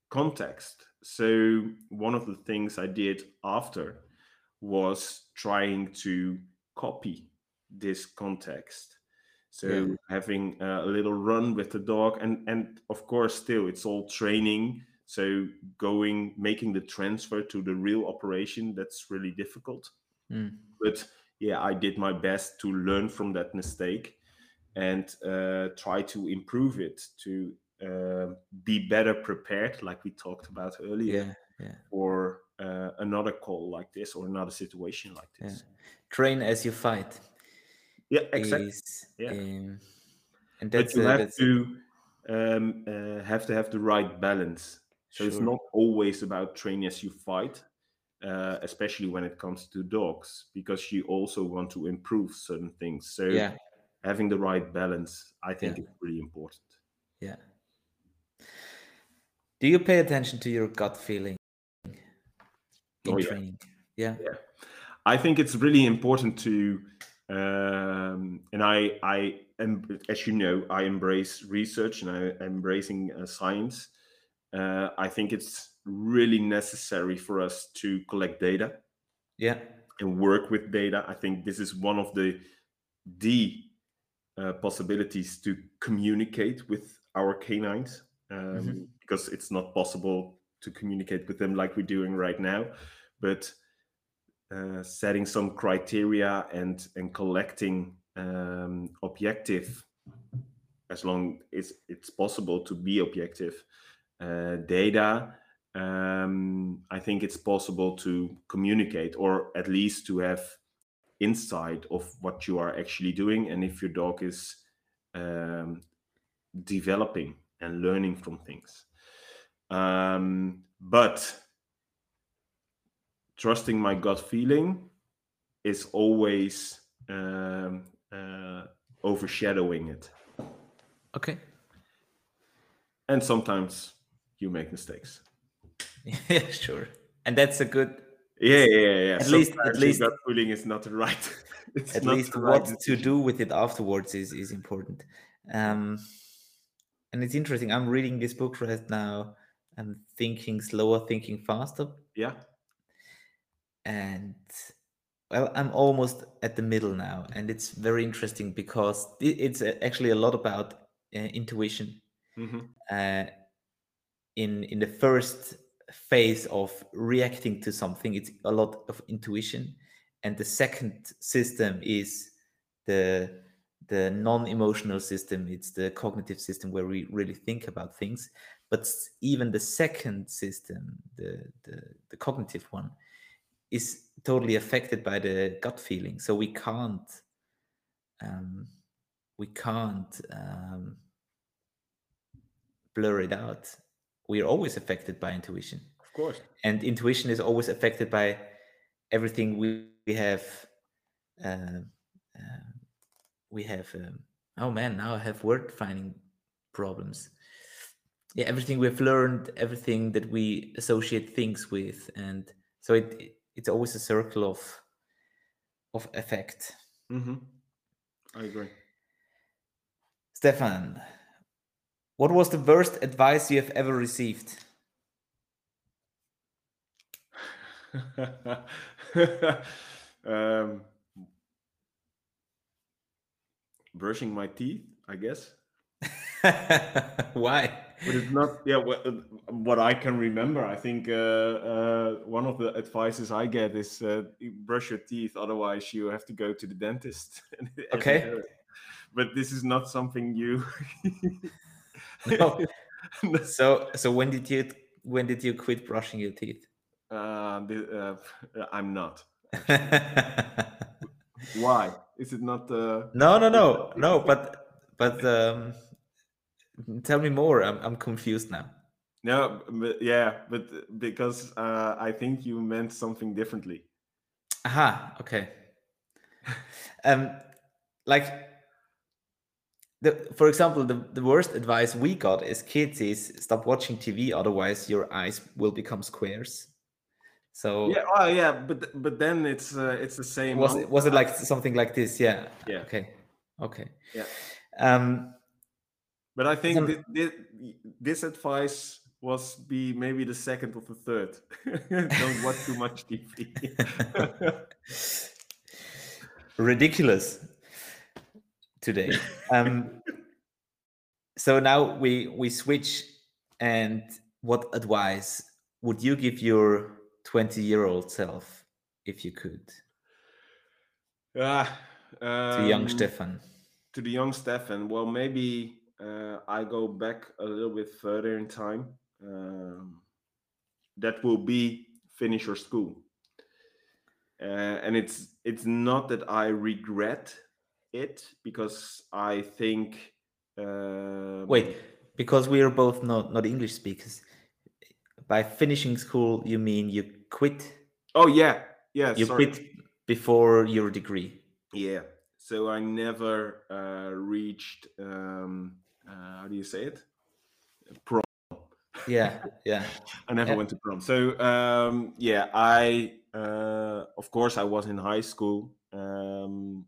B: context. So one of the things I did after was trying to copy this context. So
A: Yeah.
B: having uh, a little run with the dog, and and of course, still it's all training. So going, making the transfer to the real operation, that's really difficult.
A: Mm.
B: But yeah, I did my best to learn from that mistake and uh, try to improve it to uh, be better prepared, like we talked about earlier,
A: Yeah. Yeah.
B: for uh, another call like this or another situation like
A: Yeah.
B: this.
A: Train as you fight.
B: Yeah, exactly.
A: Is,
B: Yeah.
A: um, and
B: But
A: that's
B: you
A: uh,
B: have
A: that's
B: to um, uh, have to have the right balance. So it's not always about train as you fight, uh, especially when it comes to dogs, because you also want to improve certain things. So
A: yeah.
B: having the right balance, I think,
A: Yeah.
B: is really important.
A: Yeah. Do you pay attention to your gut feeling in
B: Oh, yeah.
A: training? Yeah.
B: Yeah. I think it's really important to, um, and I, I am, as you know, I embrace research and I am embracing uh, science. Uh, I think it's really necessary for us to collect data
A: Yeah.
B: and work with data. I think this is one of the the uh, possibilities to communicate with our canines um,
A: Mhm.
B: because it's not possible to communicate with them like we're doing right now. But uh, setting some criteria and and collecting um, objective, as long as it's possible to be objective uh, data. Um, I think it's possible to communicate, or at least to have insight of what you are actually doing, and if your dog is um, developing and learning from things. Um, but trusting my gut feeling is always um, uh, overshadowing it.
A: Okay.
B: And sometimes you make mistakes.
A: yeah, sure. And that's a good
B: Yeah, yeah, yeah. yeah.
A: At least- at least-
B: gut feeling is not the right.
A: at least
B: right
A: what to do with it afterwards is is important. Um and it's interesting. I'm reading this book right now. I'm thinking slower, thinking faster.
B: Yeah.
A: and well i'm almost at the middle now and it's very interesting because it's uh, actually a lot about uh, intuition
B: hmm
A: uh, in in the first phase of reacting to something it's a lot of intuition and the second system is the the non-emotional system it's the cognitive system where we really think about things. But even the second system the the, the cognitive one is totally affected by the gut feeling. So we can't um, we can't um, blur it out. We are always affected by intuition.
B: Of course.
A: And intuition is always affected by everything we, we have uh, uh, we have um, oh man now i have word finding problems. Yeah everything we've learned everything that we associate things with and so it, it it's always a circle of of effect.
B: Mm-hmm. i agree.
A: Stephan what was the worst advice you have ever received?
B: Um, brushing my teeth, I guess.
A: Why?
B: But it's not. Yeah, what, what I can remember, I think uh, uh, one of the advices I get is uh, brush your teeth, otherwise you have to go to the dentist.
A: okay.
B: but this is not something you.
A: no. so so when did you when did you quit brushing your teeth?
B: Uh, the, uh, I'm not. Why? Is it not? Uh...
A: No, no, no, no. But but um, tell me more. I'm I'm confused now.
B: No, but yeah, but because uh, I think you meant something differently.
A: Aha. Okay. um, like the, for example, the, the worst advice we got as kids is stop watching TV, otherwise your eyes will become squares. So
B: yeah, oh yeah, but but then it's uh, it's the same.
A: Was it was it like something like this? Yeah.
B: Yeah.
A: Okay. Okay.
B: Yeah.
A: Um,
B: but I think this, this, this advice was be maybe the second or the third. Don't watch too much TV.
A: Ridiculous today. Um, so now we we switch, and what advice would you give your 20 year old self if you could? Um, to young um, Stephan.
B: To the young Stephan. Well, maybe uh, I go back a little bit further in time. Um, that will be finish your school. Uh, and it's it's not that I regret it because I think. Um,
A: Wait, because we are both not not English speakers by finishing school you mean you quit?
B: Oh yeah. Yeah
A: you sorry. quit before your degree?
B: Yeah. So i never uh, reached um, uh, how do you say it? Prom.
A: Yeah yeah.
B: I never
A: yeah.
B: went to prom. So um, yeah i uh, of course i was in high school. Um,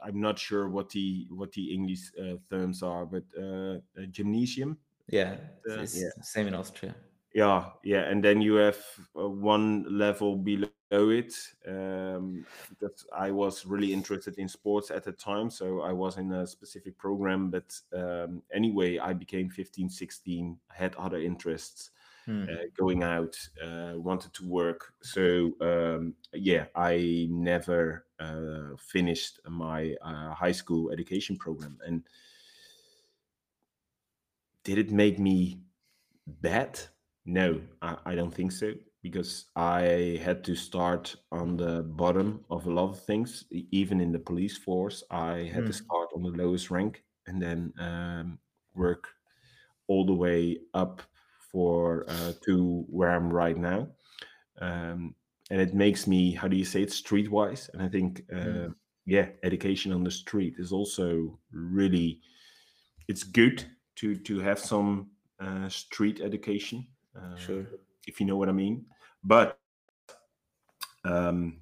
B: i'm not sure what the what the english uh, terms are but uh, gymnasium?
A: Yeah, uh, yeah. same in Austria.
B: Yeah, yeah, and then you have uh, one level below it. Um, because I was really interested in sports at the time, so I was in a specific program. But um, anyway, I became 15, 16, had other interests. Hmm. Uh, going out, uh, wanted to work. So um, yeah, I never uh, finished my uh, high school education program, and did it make me bad? No, I, I don't think so because I had to start on the bottom of a lot of things. Even in the police force, I had mm. to hmm. start on the lowest rank and then um, work all the way up for uh, to where I'm right now. Um, and it makes me, how do you say it, streetwise? And I think, uh, mm. yeah, education on the street is also really, it's good to to have some uh, street education.
A: Uh, sure.
B: If you know what I mean. But um,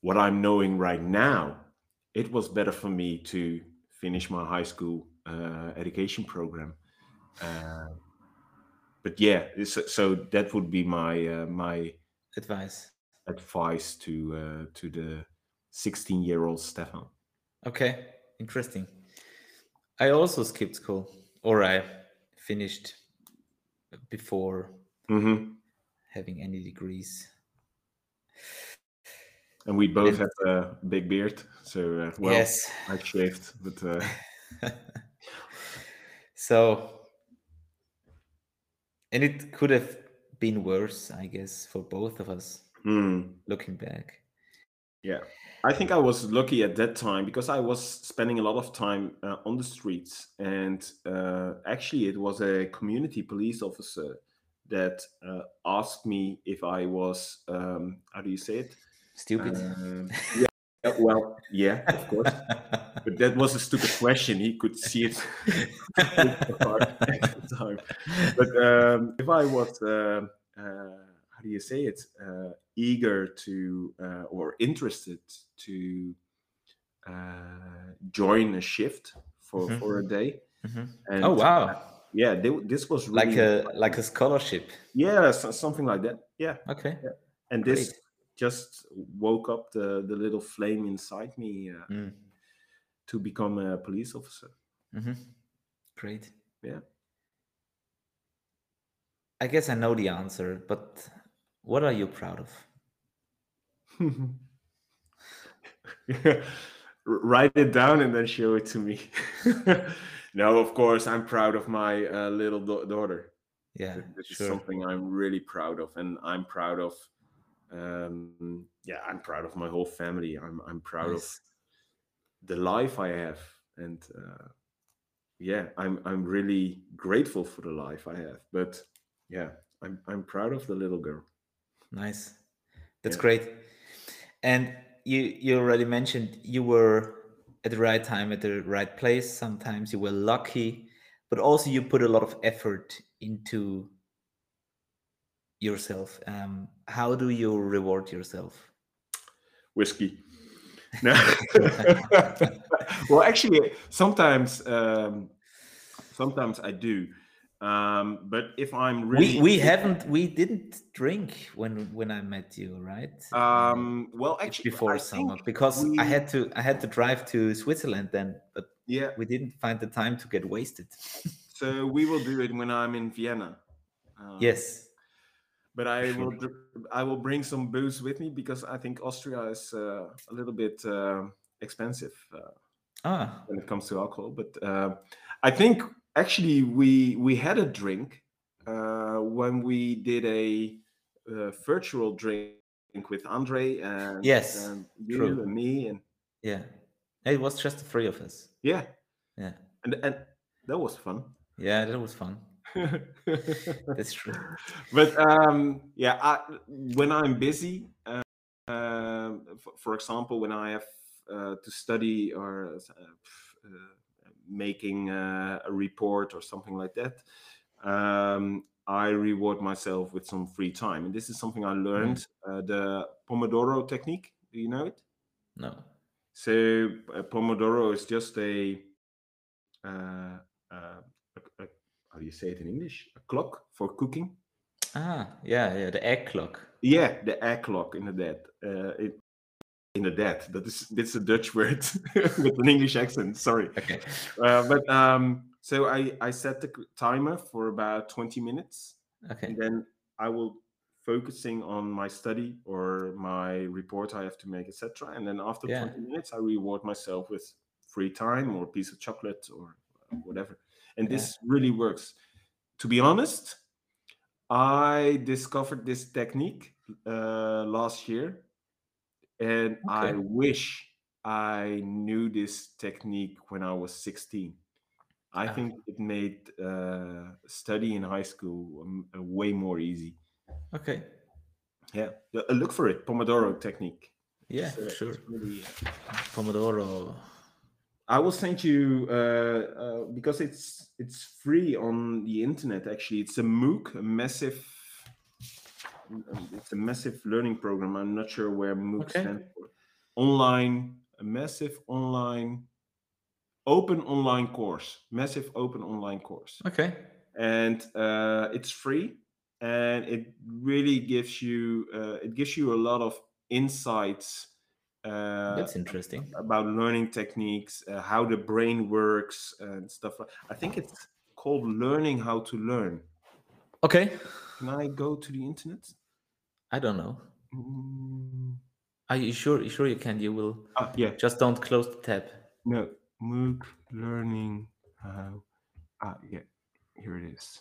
B: what I'm knowing right now, it was better for me to finish my high school uh, education program. Uh, but yeah, so, so, that would be my uh, my
A: advice
B: advice to uh, to the 16 year old Stephan.
A: Okay, interesting. I also skipped school or I finished before
B: mm-hmm.
A: having any degrees.
B: and we both
A: And-
B: have a big beard. So uh, well,
A: yes.
B: I shaved, but uh,
A: so, and it could have been worse, I guess, for both of us
B: hmm.
A: looking back.
B: Yeah, I think I was lucky at that time because I was spending a lot of time uh, on the streets, and uh, actually, it was a community police officer that uh, asked me if I was um, how do you say it?
A: Stupid.
B: Um, yeah, well, yeah, of course, but that was a stupid question. He could see it at the time. But um, if I was, uh, uh, how do you say it, uh, eager to uh, or interested to uh, join a shift for
A: Mhm.
B: for a day,
A: Mhm.
B: and
A: Oh wow!
B: yeah, they, this was
A: Like
B: really
A: a like a scholarship.
B: yeah, so, something like that. Yeah,
A: Okay.
B: and this just woke up the the little flame inside me uh,
A: Mm.
B: to become a police officer.
A: hmm Great.
B: Yeah.
A: I guess I know the answer, but what are you proud of?
B: Write it down and then show it to me. no, of course, I'm proud of my uh, little da- daughter.
A: Yeah,
B: Th- This is something I'm really proud of, and I'm proud of. Um, yeah, I'm proud of my whole family. I'm I'm proud
A: Nice.
B: of the life I have, and uh, yeah, I'm I'm really grateful for the life I have. But yeah, I'm I'm proud of the little girl.
A: Nice. That's
B: Yeah.
A: great. And you you already mentioned you were at the right time at the right place. Sometimes you were lucky, but also you put a lot of effort into yourself. Um, how do you reward yourself?
B: whiskey. No. well, actually, sometimes, um, sometimes I do. Um, but if I'm really,
A: we we haven't we didn't drink when when I met you, right?
B: um, well, actually,
A: before
B: I
A: summer because I had to I had to drive to Switzerland then, but
B: yeah.
A: we didn't find the time to get wasted.
B: So we will do it when I'm in Vienna. Um,
A: yes.
B: but I will I will bring some booze with me because I think Austria is uh, a little bit uh, expensive. Uh,
A: Ah,
B: when it comes to alcohol. But uh, I think actually we we had a drink uh, when we did a uh, virtual drink with Andre and
A: Yes,
B: and you
A: true.
B: and me and
A: yeah. It was just the three of us.
B: yeah
A: Yeah.
B: and and that was fun.
A: Yeah, that was fun. That's true.
B: but um, yeah, I, when I'm busy, uh, um, for, for example, when I have uh, to study or uh, uh, making uh, a report or something like that, um, I reward myself with some free time. And this is something I learned uh, the Pomodoro technique. Do you know it?
A: No.
B: So uh, Pomodoro is just a, uh, uh, a, a how do you say it in English? A clock for cooking.
A: Ah, yeah, yeah, the egg clock.
B: Yeah, the egg clock inderdaad. Uh, it, inderdaad, dat is dit is a Dutch word with an English accent. Sorry,
A: Okay.
B: uh, but um, so I I set the timer for about twenty minutes,
A: Okay.
B: and then I will focusing on my study or my report I have to make, etc. And then after
A: Yeah.
B: twenty minutes, I reward myself with free time or a piece of chocolate or whatever. And
A: Yeah.
B: this really works. To be honest, I discovered this technique uh, last year, and I wish I knew this technique when I was 16. I
A: Ah.
B: think it made uh, study in high school um, uh, way more easy.
A: Okay.
B: Yeah, Uh, look for it, Pomodoro technique.
A: Yeah,
B: It's, uh,
A: sure.
B: really,
A: Pomodoro.
B: I will send you uh, uh, because it's it's free on the internet. Actually, it's a MOOC, a massive. It's a massive learning program. I'm not sure where MOOC
A: Okay.
B: stands for. Online, a massive online, open online course, massive open online course,
A: Okay.
B: and uh, it's free, and it really gives you uh, it gives you a lot of insights. Uh,
A: That's interesting.
B: about learning techniques, uh, how the brain works, and stuff. like- I think it's called learning how to learn.
A: Okay.
B: Can I go to the internet?
A: I don't know.
B: Mm,
A: Are you sure? You sure you can? You will.
B: Ah, yeah.
A: Just don't close the tab.
B: No, MOOC learning how. Ah, yeah. Here it is.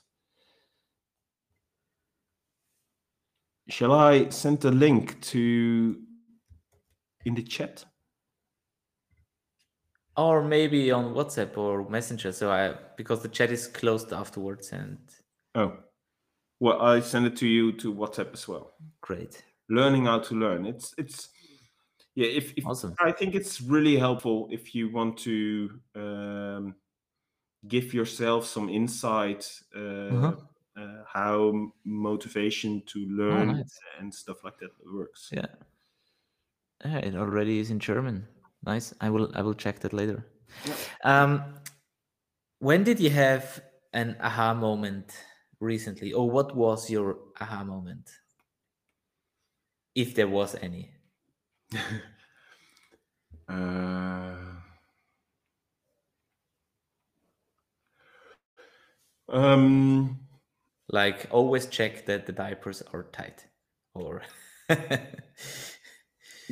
B: Shall I send the link to in the chat?
A: Or maybe on WhatsApp or Messenger. So I because the chat is closed afterwards and
B: Oh, well, I send it to you to WhatsApp as well.
A: great.
B: Learning how to learn. It's it's yeah. If, if
A: Awesome.
B: I think it's really helpful if you want to um, give yourself some insight uh,
A: Uh-huh.
B: uh, how motivation to learn
A: nice.
B: and stuff like that works.
A: Yeah. Yeah, it already is in German. Nice. I will I will check that later.
B: Yeah.
A: Um when did you have an aha moment recently? Or what was your aha moment? If there was any.
B: Uh, um,
A: Like always check that the diapers are tight. Or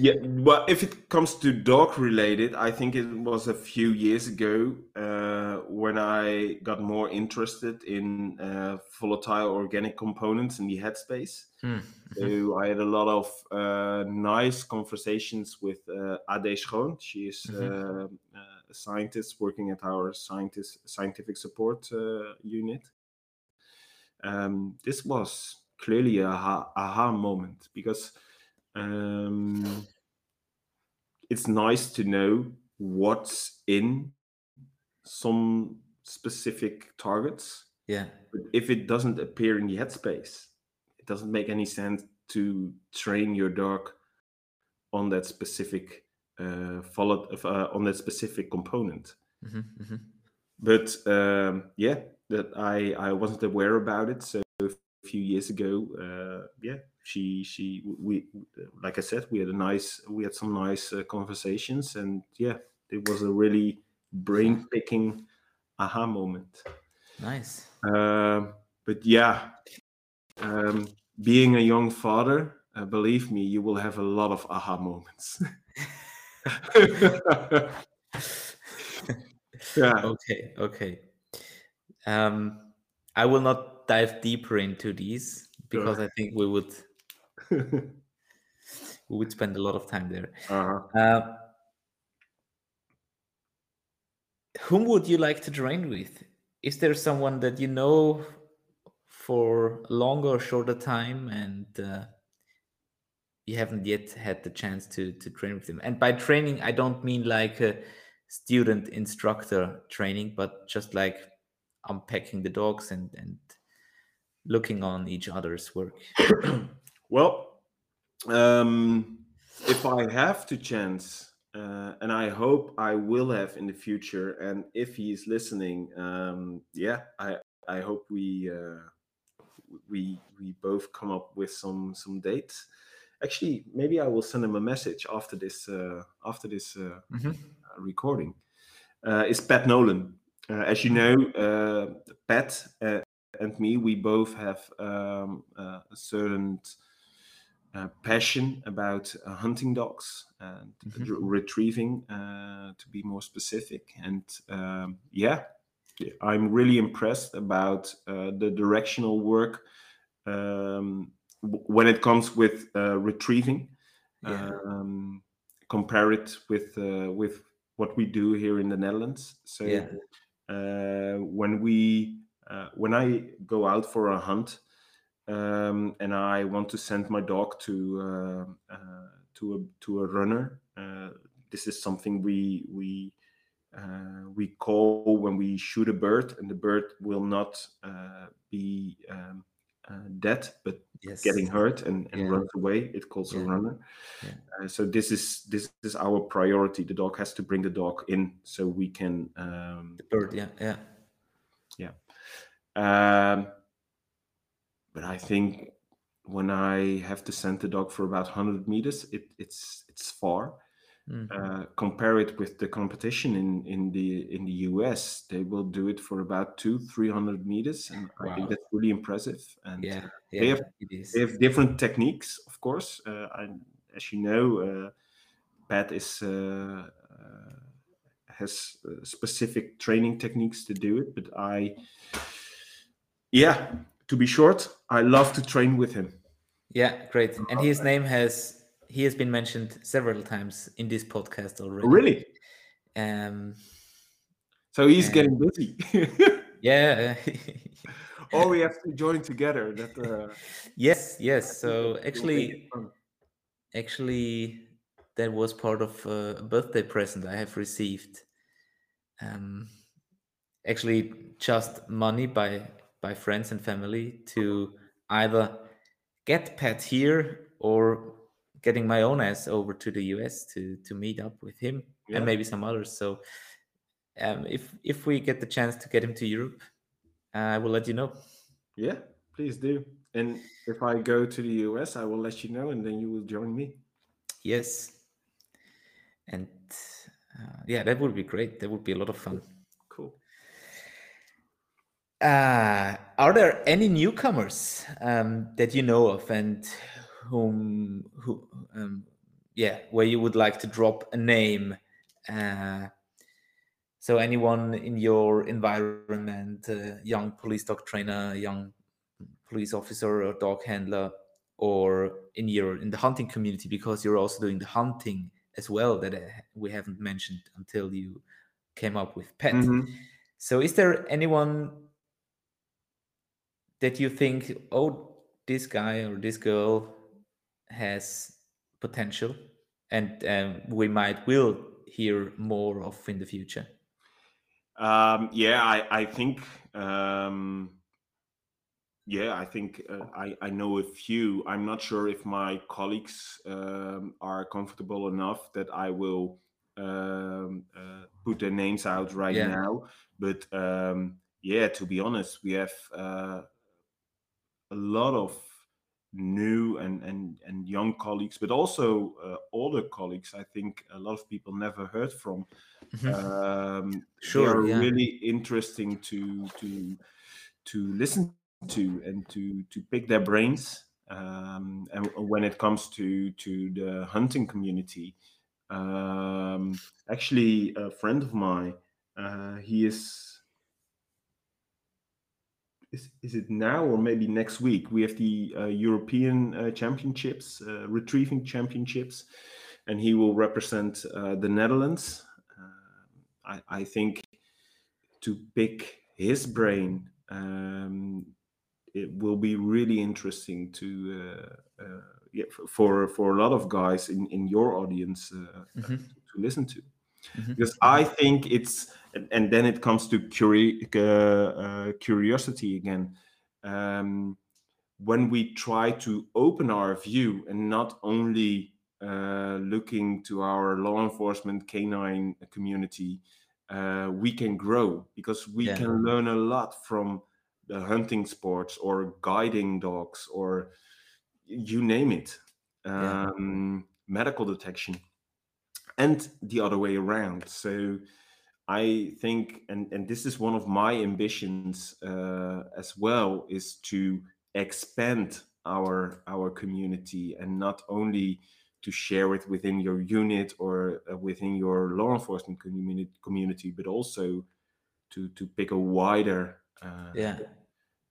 B: Yeah, well, if it comes to dog related, I think it was a few years ago uh, when I got more interested in uh, volatile organic components in the headspace.
A: Hmm,
B: So I had a lot of uh, nice conversations with uh, Adee Schoon. She is uh, a scientist working at our scientist scientific support uh, unit. Um, this was clearly a aha, aha moment because um, it's nice to know what's in some specific targets
A: yeah.
B: but if it doesn't appear in the headspace it doesn't make any sense to train your dog on that specific uh, follow, uh, on that specific component
A: Mhm, mhm.
B: but um, yeah that i i wasn't aware about it so a few years ago uh, yeah she she we like i said we had a nice we had some nice uh, conversations and yeah it was a really brain picking aha moment
A: Nice.
B: um, but yeah um, being a young father uh, believe me you will have a lot of aha moments yeah
A: Okay, okay. Um, I will not dive deeper into these because I think we would we would spend a lot of time there.
B: uh-huh.
A: Uh, whom would you like to train with? Is there someone that you know for a longer or shorter time and uh, you haven't yet had the chance to to train with them? And by training, I don't mean like a student instructor training, but just like unpacking the dogs and and looking on each other's work.
B: Well, um, if I have the chance, uh, and I hope I will have in the future, and if he is listening, um, yeah, I I hope we uh, we we both come up with some some dates. Actually, maybe I will send him a message after this uh, after this uh,
A: Mhm.
B: recording. Uh, is Pat Nolan? Uh, as you know, uh, Pat uh, and me, we both have um, uh, a certain uh, passion about uh, hunting dogs and
A: Mhm.
B: re- retrieving, uh, to be more specific. And um, yeah, I'm really impressed about uh, the directional work um, w- when it comes with uh, retrieving.
A: Yeah.
B: Um, compare it with uh, with what we do here in the Netherlands. So
A: Yeah.
B: uh, when we uh, when I go out for a hunt um, and I want to send my dog to uh, uh, to a to a runner, uh, this is something we we uh, we call when we shoot a bird, and the bird will not uh, be um, uh, dead, but
A: Yes.
B: getting hurt and, and
A: Yeah.
B: runs away. It calls a runner.
A: Yeah.
B: Uh, so this is this is our priority. The dog has to bring the dog in so we can um,
A: The bird. Yeah. Yeah.
B: um, but I think when I have to send the dog for about 100 meters, it, it's it's far.
A: Mm.
B: Uh, compare it with the competition in, in the in the US, they will do it for about two, three hundred meters, and I think that's really impressive. And
A: Yeah.
B: they
A: Yeah.
B: have- they have different techniques, of course. Uh, I as you know, uh, Pat is uh, uh, has uh, specific training techniques to do it. But I, yeah, to be short, I love to train with him.
A: Yeah, great. And his name has he has been mentioned several times in this podcast already.
B: Really?
A: Um.
B: So he's getting busy.
A: Yeah.
B: or we have to join together. That uh,
A: yes. Yes. So actually, actually, that was part of uh, a birthday present I have received. Um. Actually, just money by by friends and family to either get Pat here or getting my own ass over to the US to to meet up with him
B: Yeah.
A: and maybe some others. So um, if if we get the chance to get him to Europe, I will let you know.
B: Yeah, please do. And if I go to the US, I will let you know, and then you will join me.
A: Yes, and uh, yeah, that would be great. That would be a lot of fun. Uh, are there any newcomers um, that you know of and whom who um, yeah where you would like to drop a name? Uh, so anyone in your environment, uh, young police dog trainer, young police officer or dog handler, or in your in the hunting community because you're also doing the hunting as well that uh, we haven't mentioned until you came up with Pat.
B: Mhm.
A: So, is there anyone that you think, oh, this guy or this girl has potential, and um, we might will hear more of in the future?
B: Um, yeah, I, I think. Um, yeah, I think uh, I, I know a few. I'm not sure if my colleagues um, are comfortable enough that I will um, uh, put their names out right
A: Yeah.
B: now. But um, yeah, to be honest, we have uh, a lot of new and, and, and young colleagues, but also uh, older colleagues. I think a lot of people never heard from.
A: Mhm.
B: Um,
A: Sure, yeah.
B: really interesting to to to listen to and to to pick their brains. Um, and when it comes to to the hunting community, um, actually, a friend of mine, uh, he is is, is it now or maybe next week? We have the uh, European uh, Championships, uh, retrieving championships, and he will represent uh, the Netherlands. Uh, I, I think to pick his brain, um, it will be really interesting to uh, uh, yeah, for for a lot of guys in in your audience uh, uh,
A: Mhm.
B: to listen to
A: Mhm.
B: because I think it's and, and then it comes to curi- uh, uh, curiosity again. Um, when we try to open our view and not only uh, looking to our law enforcement canine community, uh, we can grow because we
A: Yeah.
B: can learn a lot from the hunting sports or guiding dogs or you name it,
A: Yeah.
B: um, medical detection and the other way around. So I think, and and this is one of my ambitions uh, as well, is to expand our our community and not only to share it within your unit or uh, within your law enforcement community, community, but also to to pick a wider uh,
A: Yeah.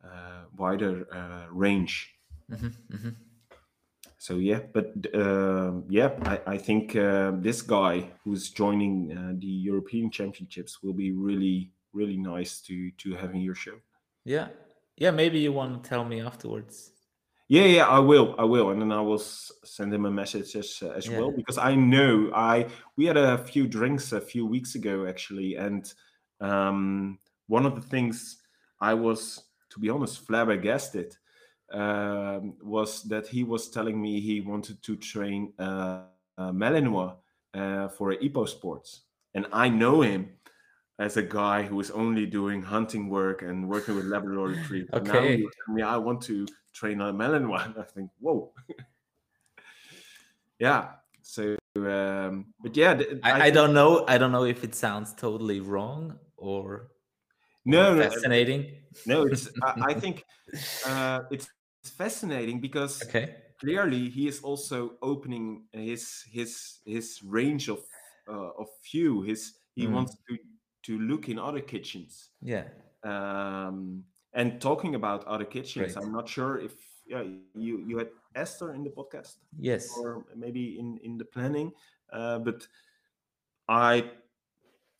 B: uh, wider uh, range
A: Mhm, mhm.
B: So yeah but um yeah i, I think uh, this guy who's joining uh, the european championships will be really really nice to to have in your show
A: Yeah. Yeah. Maybe you want to tell me afterwards.
B: yeah yeah i will i will and then i will send him a message as, uh, as
A: Yeah.
B: well because i know i we had a few drinks a few weeks ago actually and um one of the things i was to be honest flabbergasted um, was that he was telling me he wanted to train uh, uh, Malinois uh, for Epo Sports, and I know him as a guy who is only doing hunting work and working with Labrador Retrievers. Now
A: Okay.
B: me I want to train a Malinois, and I think, whoa, yeah. So, um, but yeah, th-
A: I, I
B: think-
A: don't know. I don't know if it sounds totally wrong or
B: no,
A: or
B: no,
A: fascinating.
B: no. It's I, I think uh, it's fascinating because
A: Okay.
B: clearly he is also opening his his his range of uh, of view. His he
A: Mm.
B: wants to to look in other kitchens.
A: Yeah.
B: Um, and talking about other kitchens,
A: Great.
B: I'm not sure if yeah, you you had Esther in the podcast
A: Yes.
B: or maybe in in the planning, uh, but I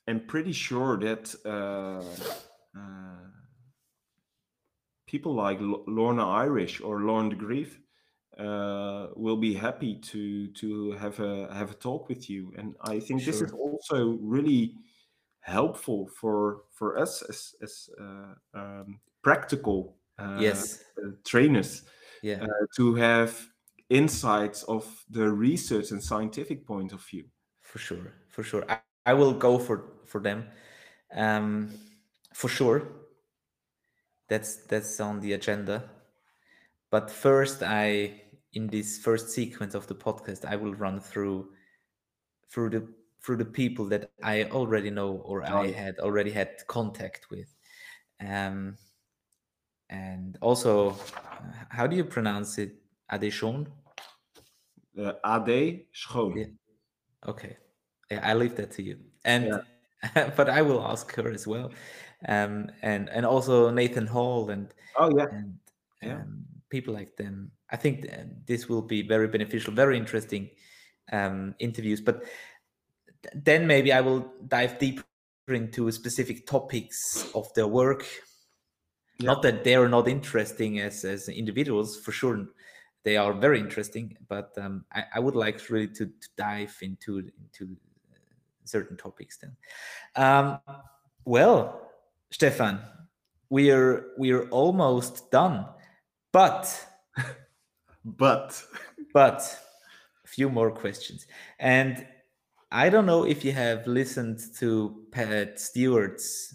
B: am pretty sure that uh, uh, people like L- Lorna Irish or Lauryn DeGreeff uh, will be happy to to have a have a talk with you, and I think this is also really helpful for for us as as uh, um, practical uh,
A: Yes.
B: trainers
A: Yeah.
B: uh, to have insights of the research and scientific point of view.
A: for sure for sure I, I will go for for them um for sure that's that's on the agenda but first i in this first sequence of the podcast i will run through through the through the people that i already know or i had already had contact with um and also how do you pronounce it Adee Schoon
B: Uh, Adee Schoon.
A: Yeah. Okay. Yeah, I leave that to you. And but I will ask her as well. Um and and also Nathan Hall and
B: Oh yeah,
A: and
B: Yeah.
A: um, people like them. I think th- this will be very beneficial, very interesting um interviews. But th- then maybe I will dive deeper into specific topics of their work.
B: Yeah.
A: Not that they are not interesting as as individuals, for sure they are very interesting but um, I, I would like really to, to dive into into certain topics then um, well stephan we are we are almost done but
B: but
A: but a few more questions and i don't know if you have listened to pat stuart's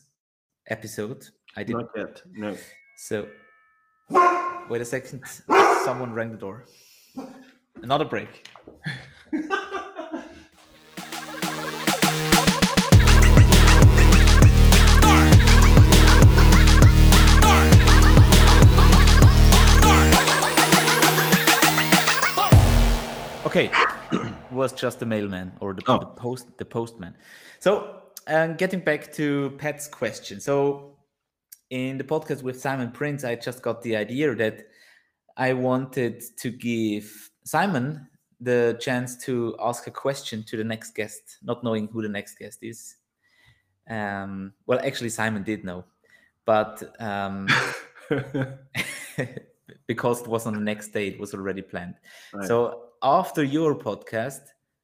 A: episode i did
B: not yet. No.
A: So, wait a second. Someone rang the door. Another break. Okay, was just the mailman or the,
B: Oh.
A: the post the postman. So, um, getting back to Pat's question. So, in the podcast with Simon Prince, I just got the idea that I wanted to give Simon the chance to ask a question to the next guest, not knowing who the next guest is. Um, well, actually, Simon did know, but um, because it was on the next day, it was already planned.
B: Right.
A: So after your podcast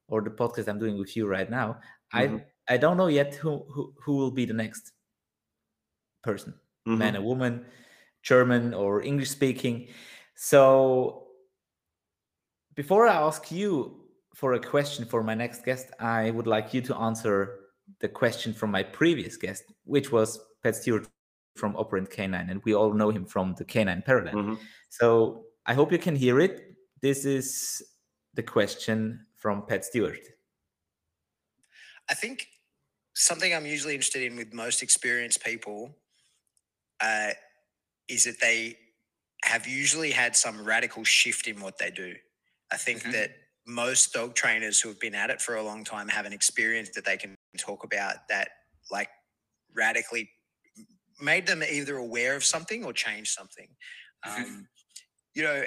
A: or the podcast I'm doing with you right now,
B: Mhm.
A: I I don't know yet who who, who will be the next person,
B: Mhm.
A: man or woman, German or English speaking. So before I ask you for a question for my next guest, I would like you to answer the question from my previous guest, which was Pat Stuart from Operant K9, and we all know him from the K9 Paradigm.
B: Mhm.
A: So I hope you can hear it. This is the question from Pat Stuart.
C: I think something I'm usually interested in with most experienced people uh, is that they have usually had some radical shift in what they do. I think
A: Mhm.
C: that most dog trainers who have been at it for a long time have an experience that they can talk about that like radically made them either aware of something or changed something. Um, you know,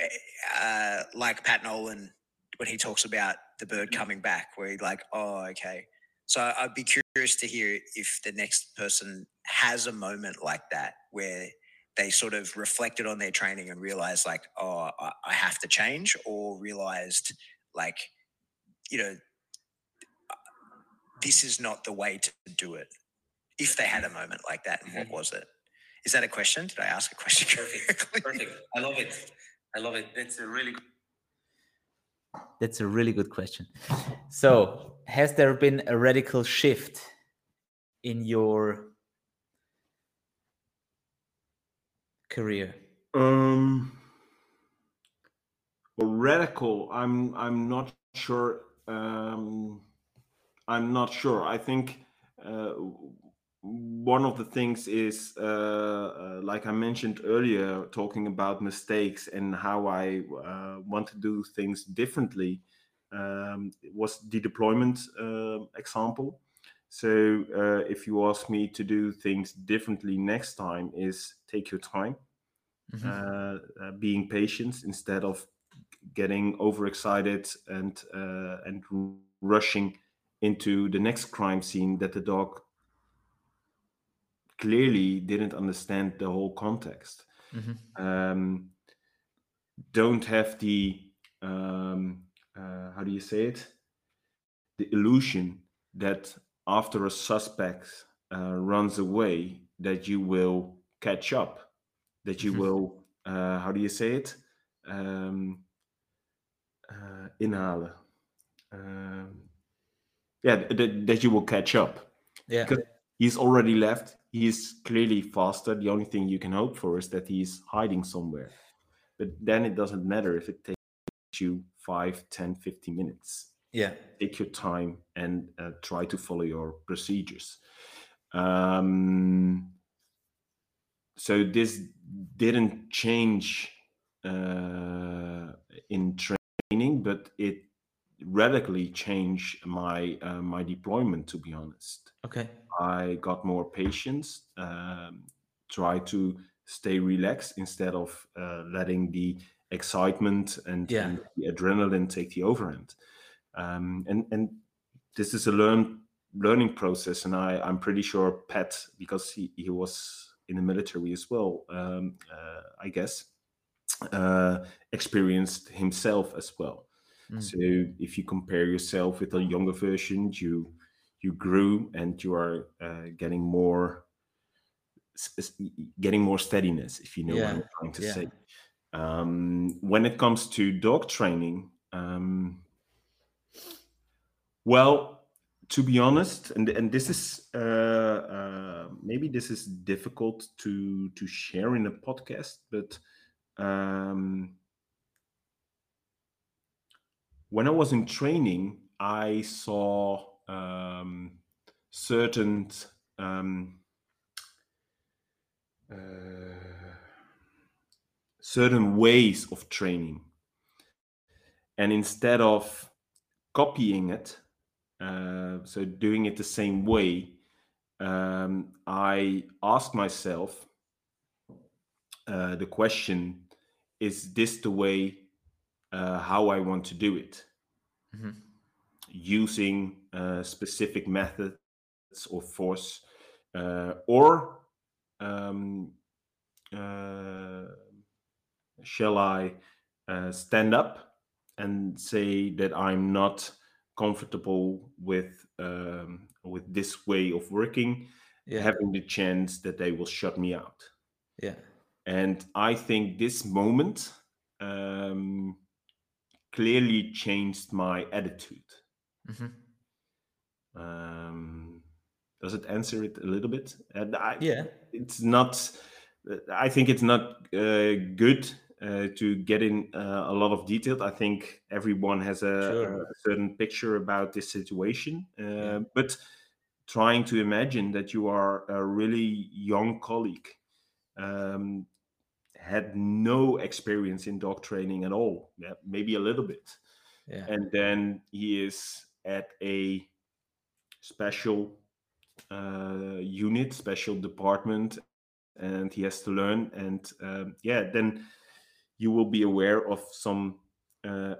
C: uh, like Pat Nolan when he talks about the bird coming back, where he's like, oh, okay. So I'd be curious to hear if the next person has a moment like that where they sort of reflected on their training and realized, like, oh, I have to change, or realized, like, you know, this is not the way to do it. If they had a moment like that, and what was it? Is that a question? Did I ask a question
D: Perfect. Perfect. I love it. I love it. That's a really good.
A: That's a really good question. So, has there been a radical shift in your career?
B: Um, well, radical. I'm. I'm not sure. Um, I'm not sure. I think uh, one of the things is, uh, uh, like I mentioned earlier, talking about mistakes and how I uh, want to do things differently, um, was the deployment uh, example. So, uh, if you ask me to do things differently next time, is take your time,
A: Mhm.
B: being patient instead of getting overexcited and and rushing into the next crime scene that the dog clearly didn't understand the whole context.
A: Mhm.
B: Um, don't have the um, uh, how do you say it? The illusion that after a suspect uh, runs away, that you will catch up, that you
A: Mhm.
B: will uh, how do you say it? Um, uh, inhalen. Um, yeah, that, that you will catch up
A: Yeah.
B: because he's already left. He's clearly faster. The only thing you can hope for is that he's hiding somewhere. But then it doesn't matter if it takes you 5, 10, 15 minutes.
A: Yeah.
B: Take your time and uh, try to follow your procedures. Um, so this didn't change uh, in training, but it radically changed my uh, my deployment. To be honest,
A: Okay.
B: I got more patience, um, try to stay relaxed instead of uh, letting the excitement and,
A: Yeah.
B: and the adrenaline take the overhand. Um, and and this is a learn learning process, and I I'm pretty sure Pat because he he was in the military as well. Um, uh, I guess uh, experienced himself as well.
A: Mm.
B: So if you compare yourself with a younger version, you you grew and you are uh, getting more getting more steadiness if you know what i'm trying to
A: yeah.
B: say um, when it comes to dog training um, well to be honest and, and this is uh, uh, maybe this is difficult to to share in a podcast but um, when I was in training, I saw um, certain um, uh, certain ways of training, and instead of copying it, uh, so doing it the same way, um, I asked myself uh, the question: Is this the way uh, how I want to do it?
A: Mhm.
B: Using uh, specific methods or force, uh, or um, uh, shall I uh, stand up and say that I'm not comfortable with um, with this way of working,
A: Yeah.
B: having the chance that they will shut me out?
A: Yeah.
B: And I think this moment um, clearly changed my attitude.
A: Mhm.
B: Um, does it answer it a little bit? And I,
A: Yeah.
B: it's not. I think it's not uh, good uh, to get in uh, a lot of detail. I think everyone has a,
A: Sure.
B: a certain picture about this situation, uh,
A: Yeah.
B: but trying to imagine that you are a really young colleague, um, had no experience in dog training at all, yeah, maybe a little bit,
A: Yeah.
B: and then he is at a special uh, unit, special department, and he has to learn. And um, yeah, then you will be aware of some uh,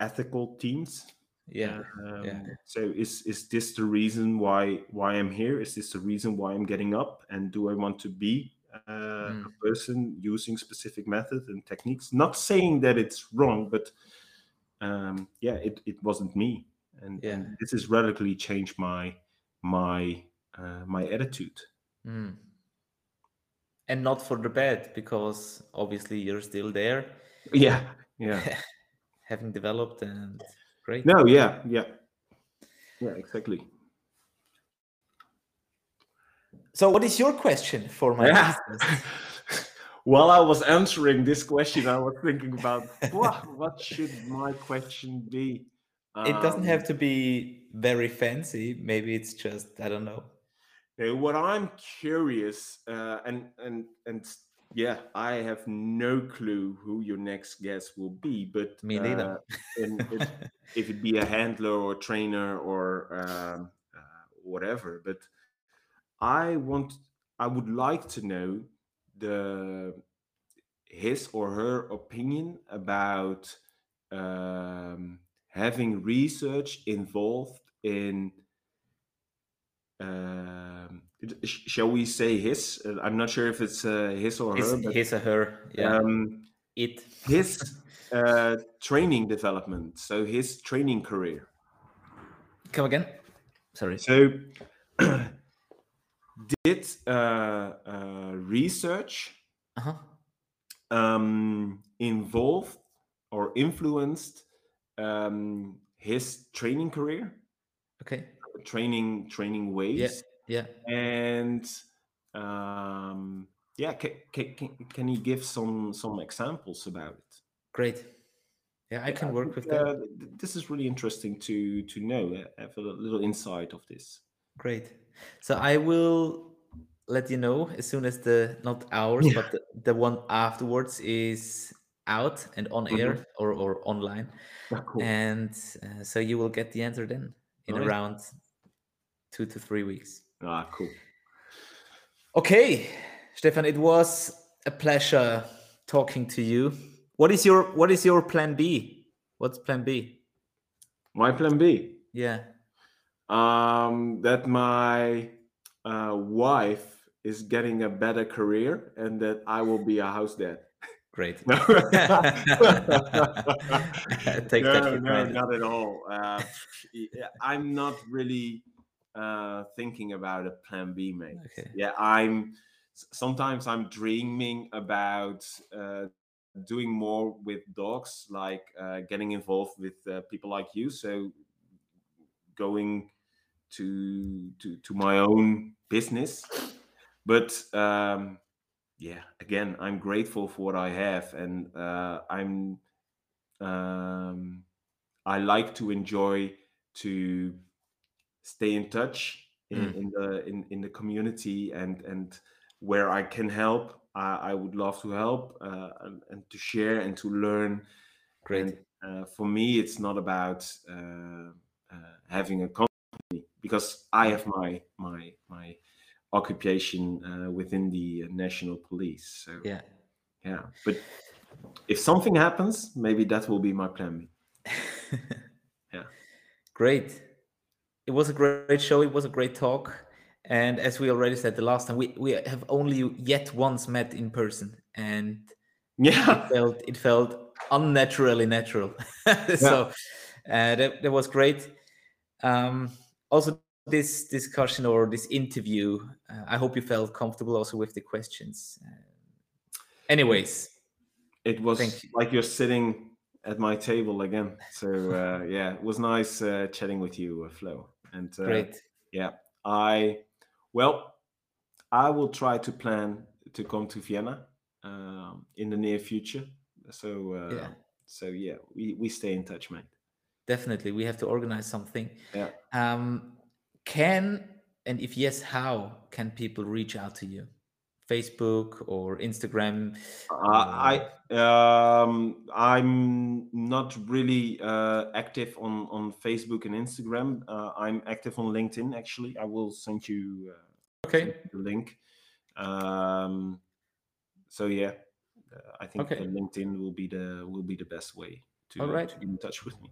B: ethical teams.
A: Yeah.
B: Um,
A: Yeah.
B: So is is this the reason why why I'm here? Is this the reason why I'm getting up? And do I want to be uh,
A: Mm.
B: a person using specific methods and techniques? Not saying that it's wrong, but um, yeah, it, it wasn't me, and,
A: Yeah.
B: and this has radically changed my my uh, my attitude.
A: Mm. And not for the bad, because obviously you're still there,
B: Yeah, yeah.
A: having developed and great.
B: No, yeah, yeah, yeah, exactly.
A: So, what is your question for my
B: Yeah. While I was answering this question, I was thinking about what what should my question be?
A: It doesn't
B: Um,
A: have to be very fancy. Maybe it's just I don't know.
B: Uh, what I'm curious, uh, and and and yeah, I have no clue who your next guest will be, but
A: Me neither.
B: uh, if, if it be a handler or trainer or um, uh, whatever. But I want, I would like to know the his or her opinion about um, having research involved in um, sh- shall we say his? Uh, I'm not sure if it's uh, his or
A: his,
B: her, but
A: his or her. Yeah.
B: um,
A: it.
B: his uh, training development, so his training career.
A: Come again. Sorry.
B: So, did uh, uh, research
A: Uh-huh.
B: um, involve or influenced um, his training career,
A: Okay.
B: training training ways?
A: Yeah. Yeah.
B: and um, yeah can, can, can you give some some examples about it
A: Great. Yeah, I can work
B: think,
A: with that.
B: uh, this is really interesting to to know uh, have a little insight of this
A: Great. So I will let you know as soon as the not ours,
B: Yeah.
A: but the, the one afterwards is out and on
B: Mhm.
A: air or, or online.
B: Ah, cool.
A: And uh, so you will get the answer then in
B: Nice.
A: around two to three weeks.
B: ah cool
A: Okay, Stephan, it was a pleasure talking to you. What is your what is your plan B? What's plan B?
B: my plan b
A: Yeah.
B: um that my uh, wife is getting a better career and that i will be a house dad
A: Great.
B: no,
A: Take
B: no,
A: that for
B: no,
A: granted.
B: not at all. Uh, I'm not really uh, thinking about a plan B, mate.
A: Okay.
B: Yeah, I'm. Sometimes I'm dreaming about uh, doing more with dogs, like uh, getting involved with uh, people like you. So going to to to my own business, but um, yeah, again, I'm grateful for what I have, and uh, I'm um, I like to enjoy to stay in touch in,
A: Mm.
B: in the in, in the community and and where I can help, I, I would love to help uh, and, and to share and to learn.
A: Great.
B: And uh, for me, it's not about uh, uh, having a company because I have my my my occupation uh, within the national police. So
A: Yeah.
B: yeah, but if something happens, maybe that will be my plan B. Yeah.
A: Great. It was a great show. It was a great talk. And as we already said the last time, we, we have only yet once met in person, and
B: Yeah,
A: it felt it felt unnaturally natural. so uh, that, that was great. Um, also, this discussion or this interview, uh, I hope you felt comfortable also with the questions. Uh, anyways,
B: it was
A: you.
B: like you're sitting at my table again. So uh, yeah, it was nice uh, chatting with you, uh, Flo. And uh,
A: great.
B: yeah, I well, I will try to plan to come to Vienna um, in the near future. So uh,
A: Yeah.
B: so yeah, we we stay in touch, mate.
A: Definitely, we have to organize something.
B: Yeah.
A: Um, can and if yes, how can people reach out to you? Facebook or Instagram?
B: Uh, I um, I'm not really uh, active on on Facebook and Instagram. Uh, I'm active on LinkedIn. Actually, I will send you uh,
A: Okay.
B: the link. Um, so yeah, uh, I think
A: Okay.
B: LinkedIn will be the will be the best way to,
A: All right.
B: to get in touch with me.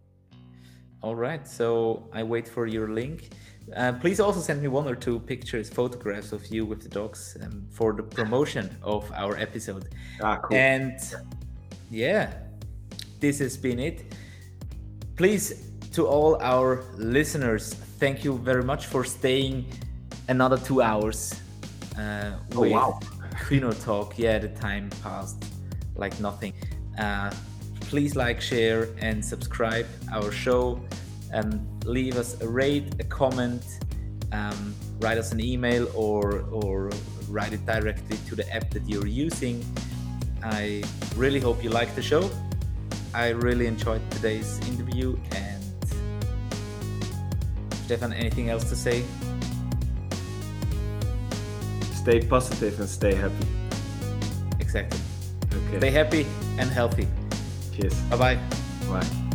A: All right. So I wait for your link. Uh, please also send me one or two pictures, photographs of you with the dogs um, for the promotion of our episode.
B: Ah, cool.
A: And yeah, this has been it. Please, to all our listeners, thank you very much for staying another two hours. Uh,
B: Oh,
A: with
B: wow.
A: Kyno Talk. Yeah, the time passed like nothing. Uh, please like, share, and subscribe our show. Um, leave us a rate, a comment, um, write us an email, or or write it directly to the app that you're using. I really hope you like the show. I really enjoyed today's interview. And Stephan, anything else to say?
B: stay positive and stay happy.
A: Exactly.
B: Okay.
A: Stay happy and healthy.
B: Cheers.
A: Bye bye.
B: Bye.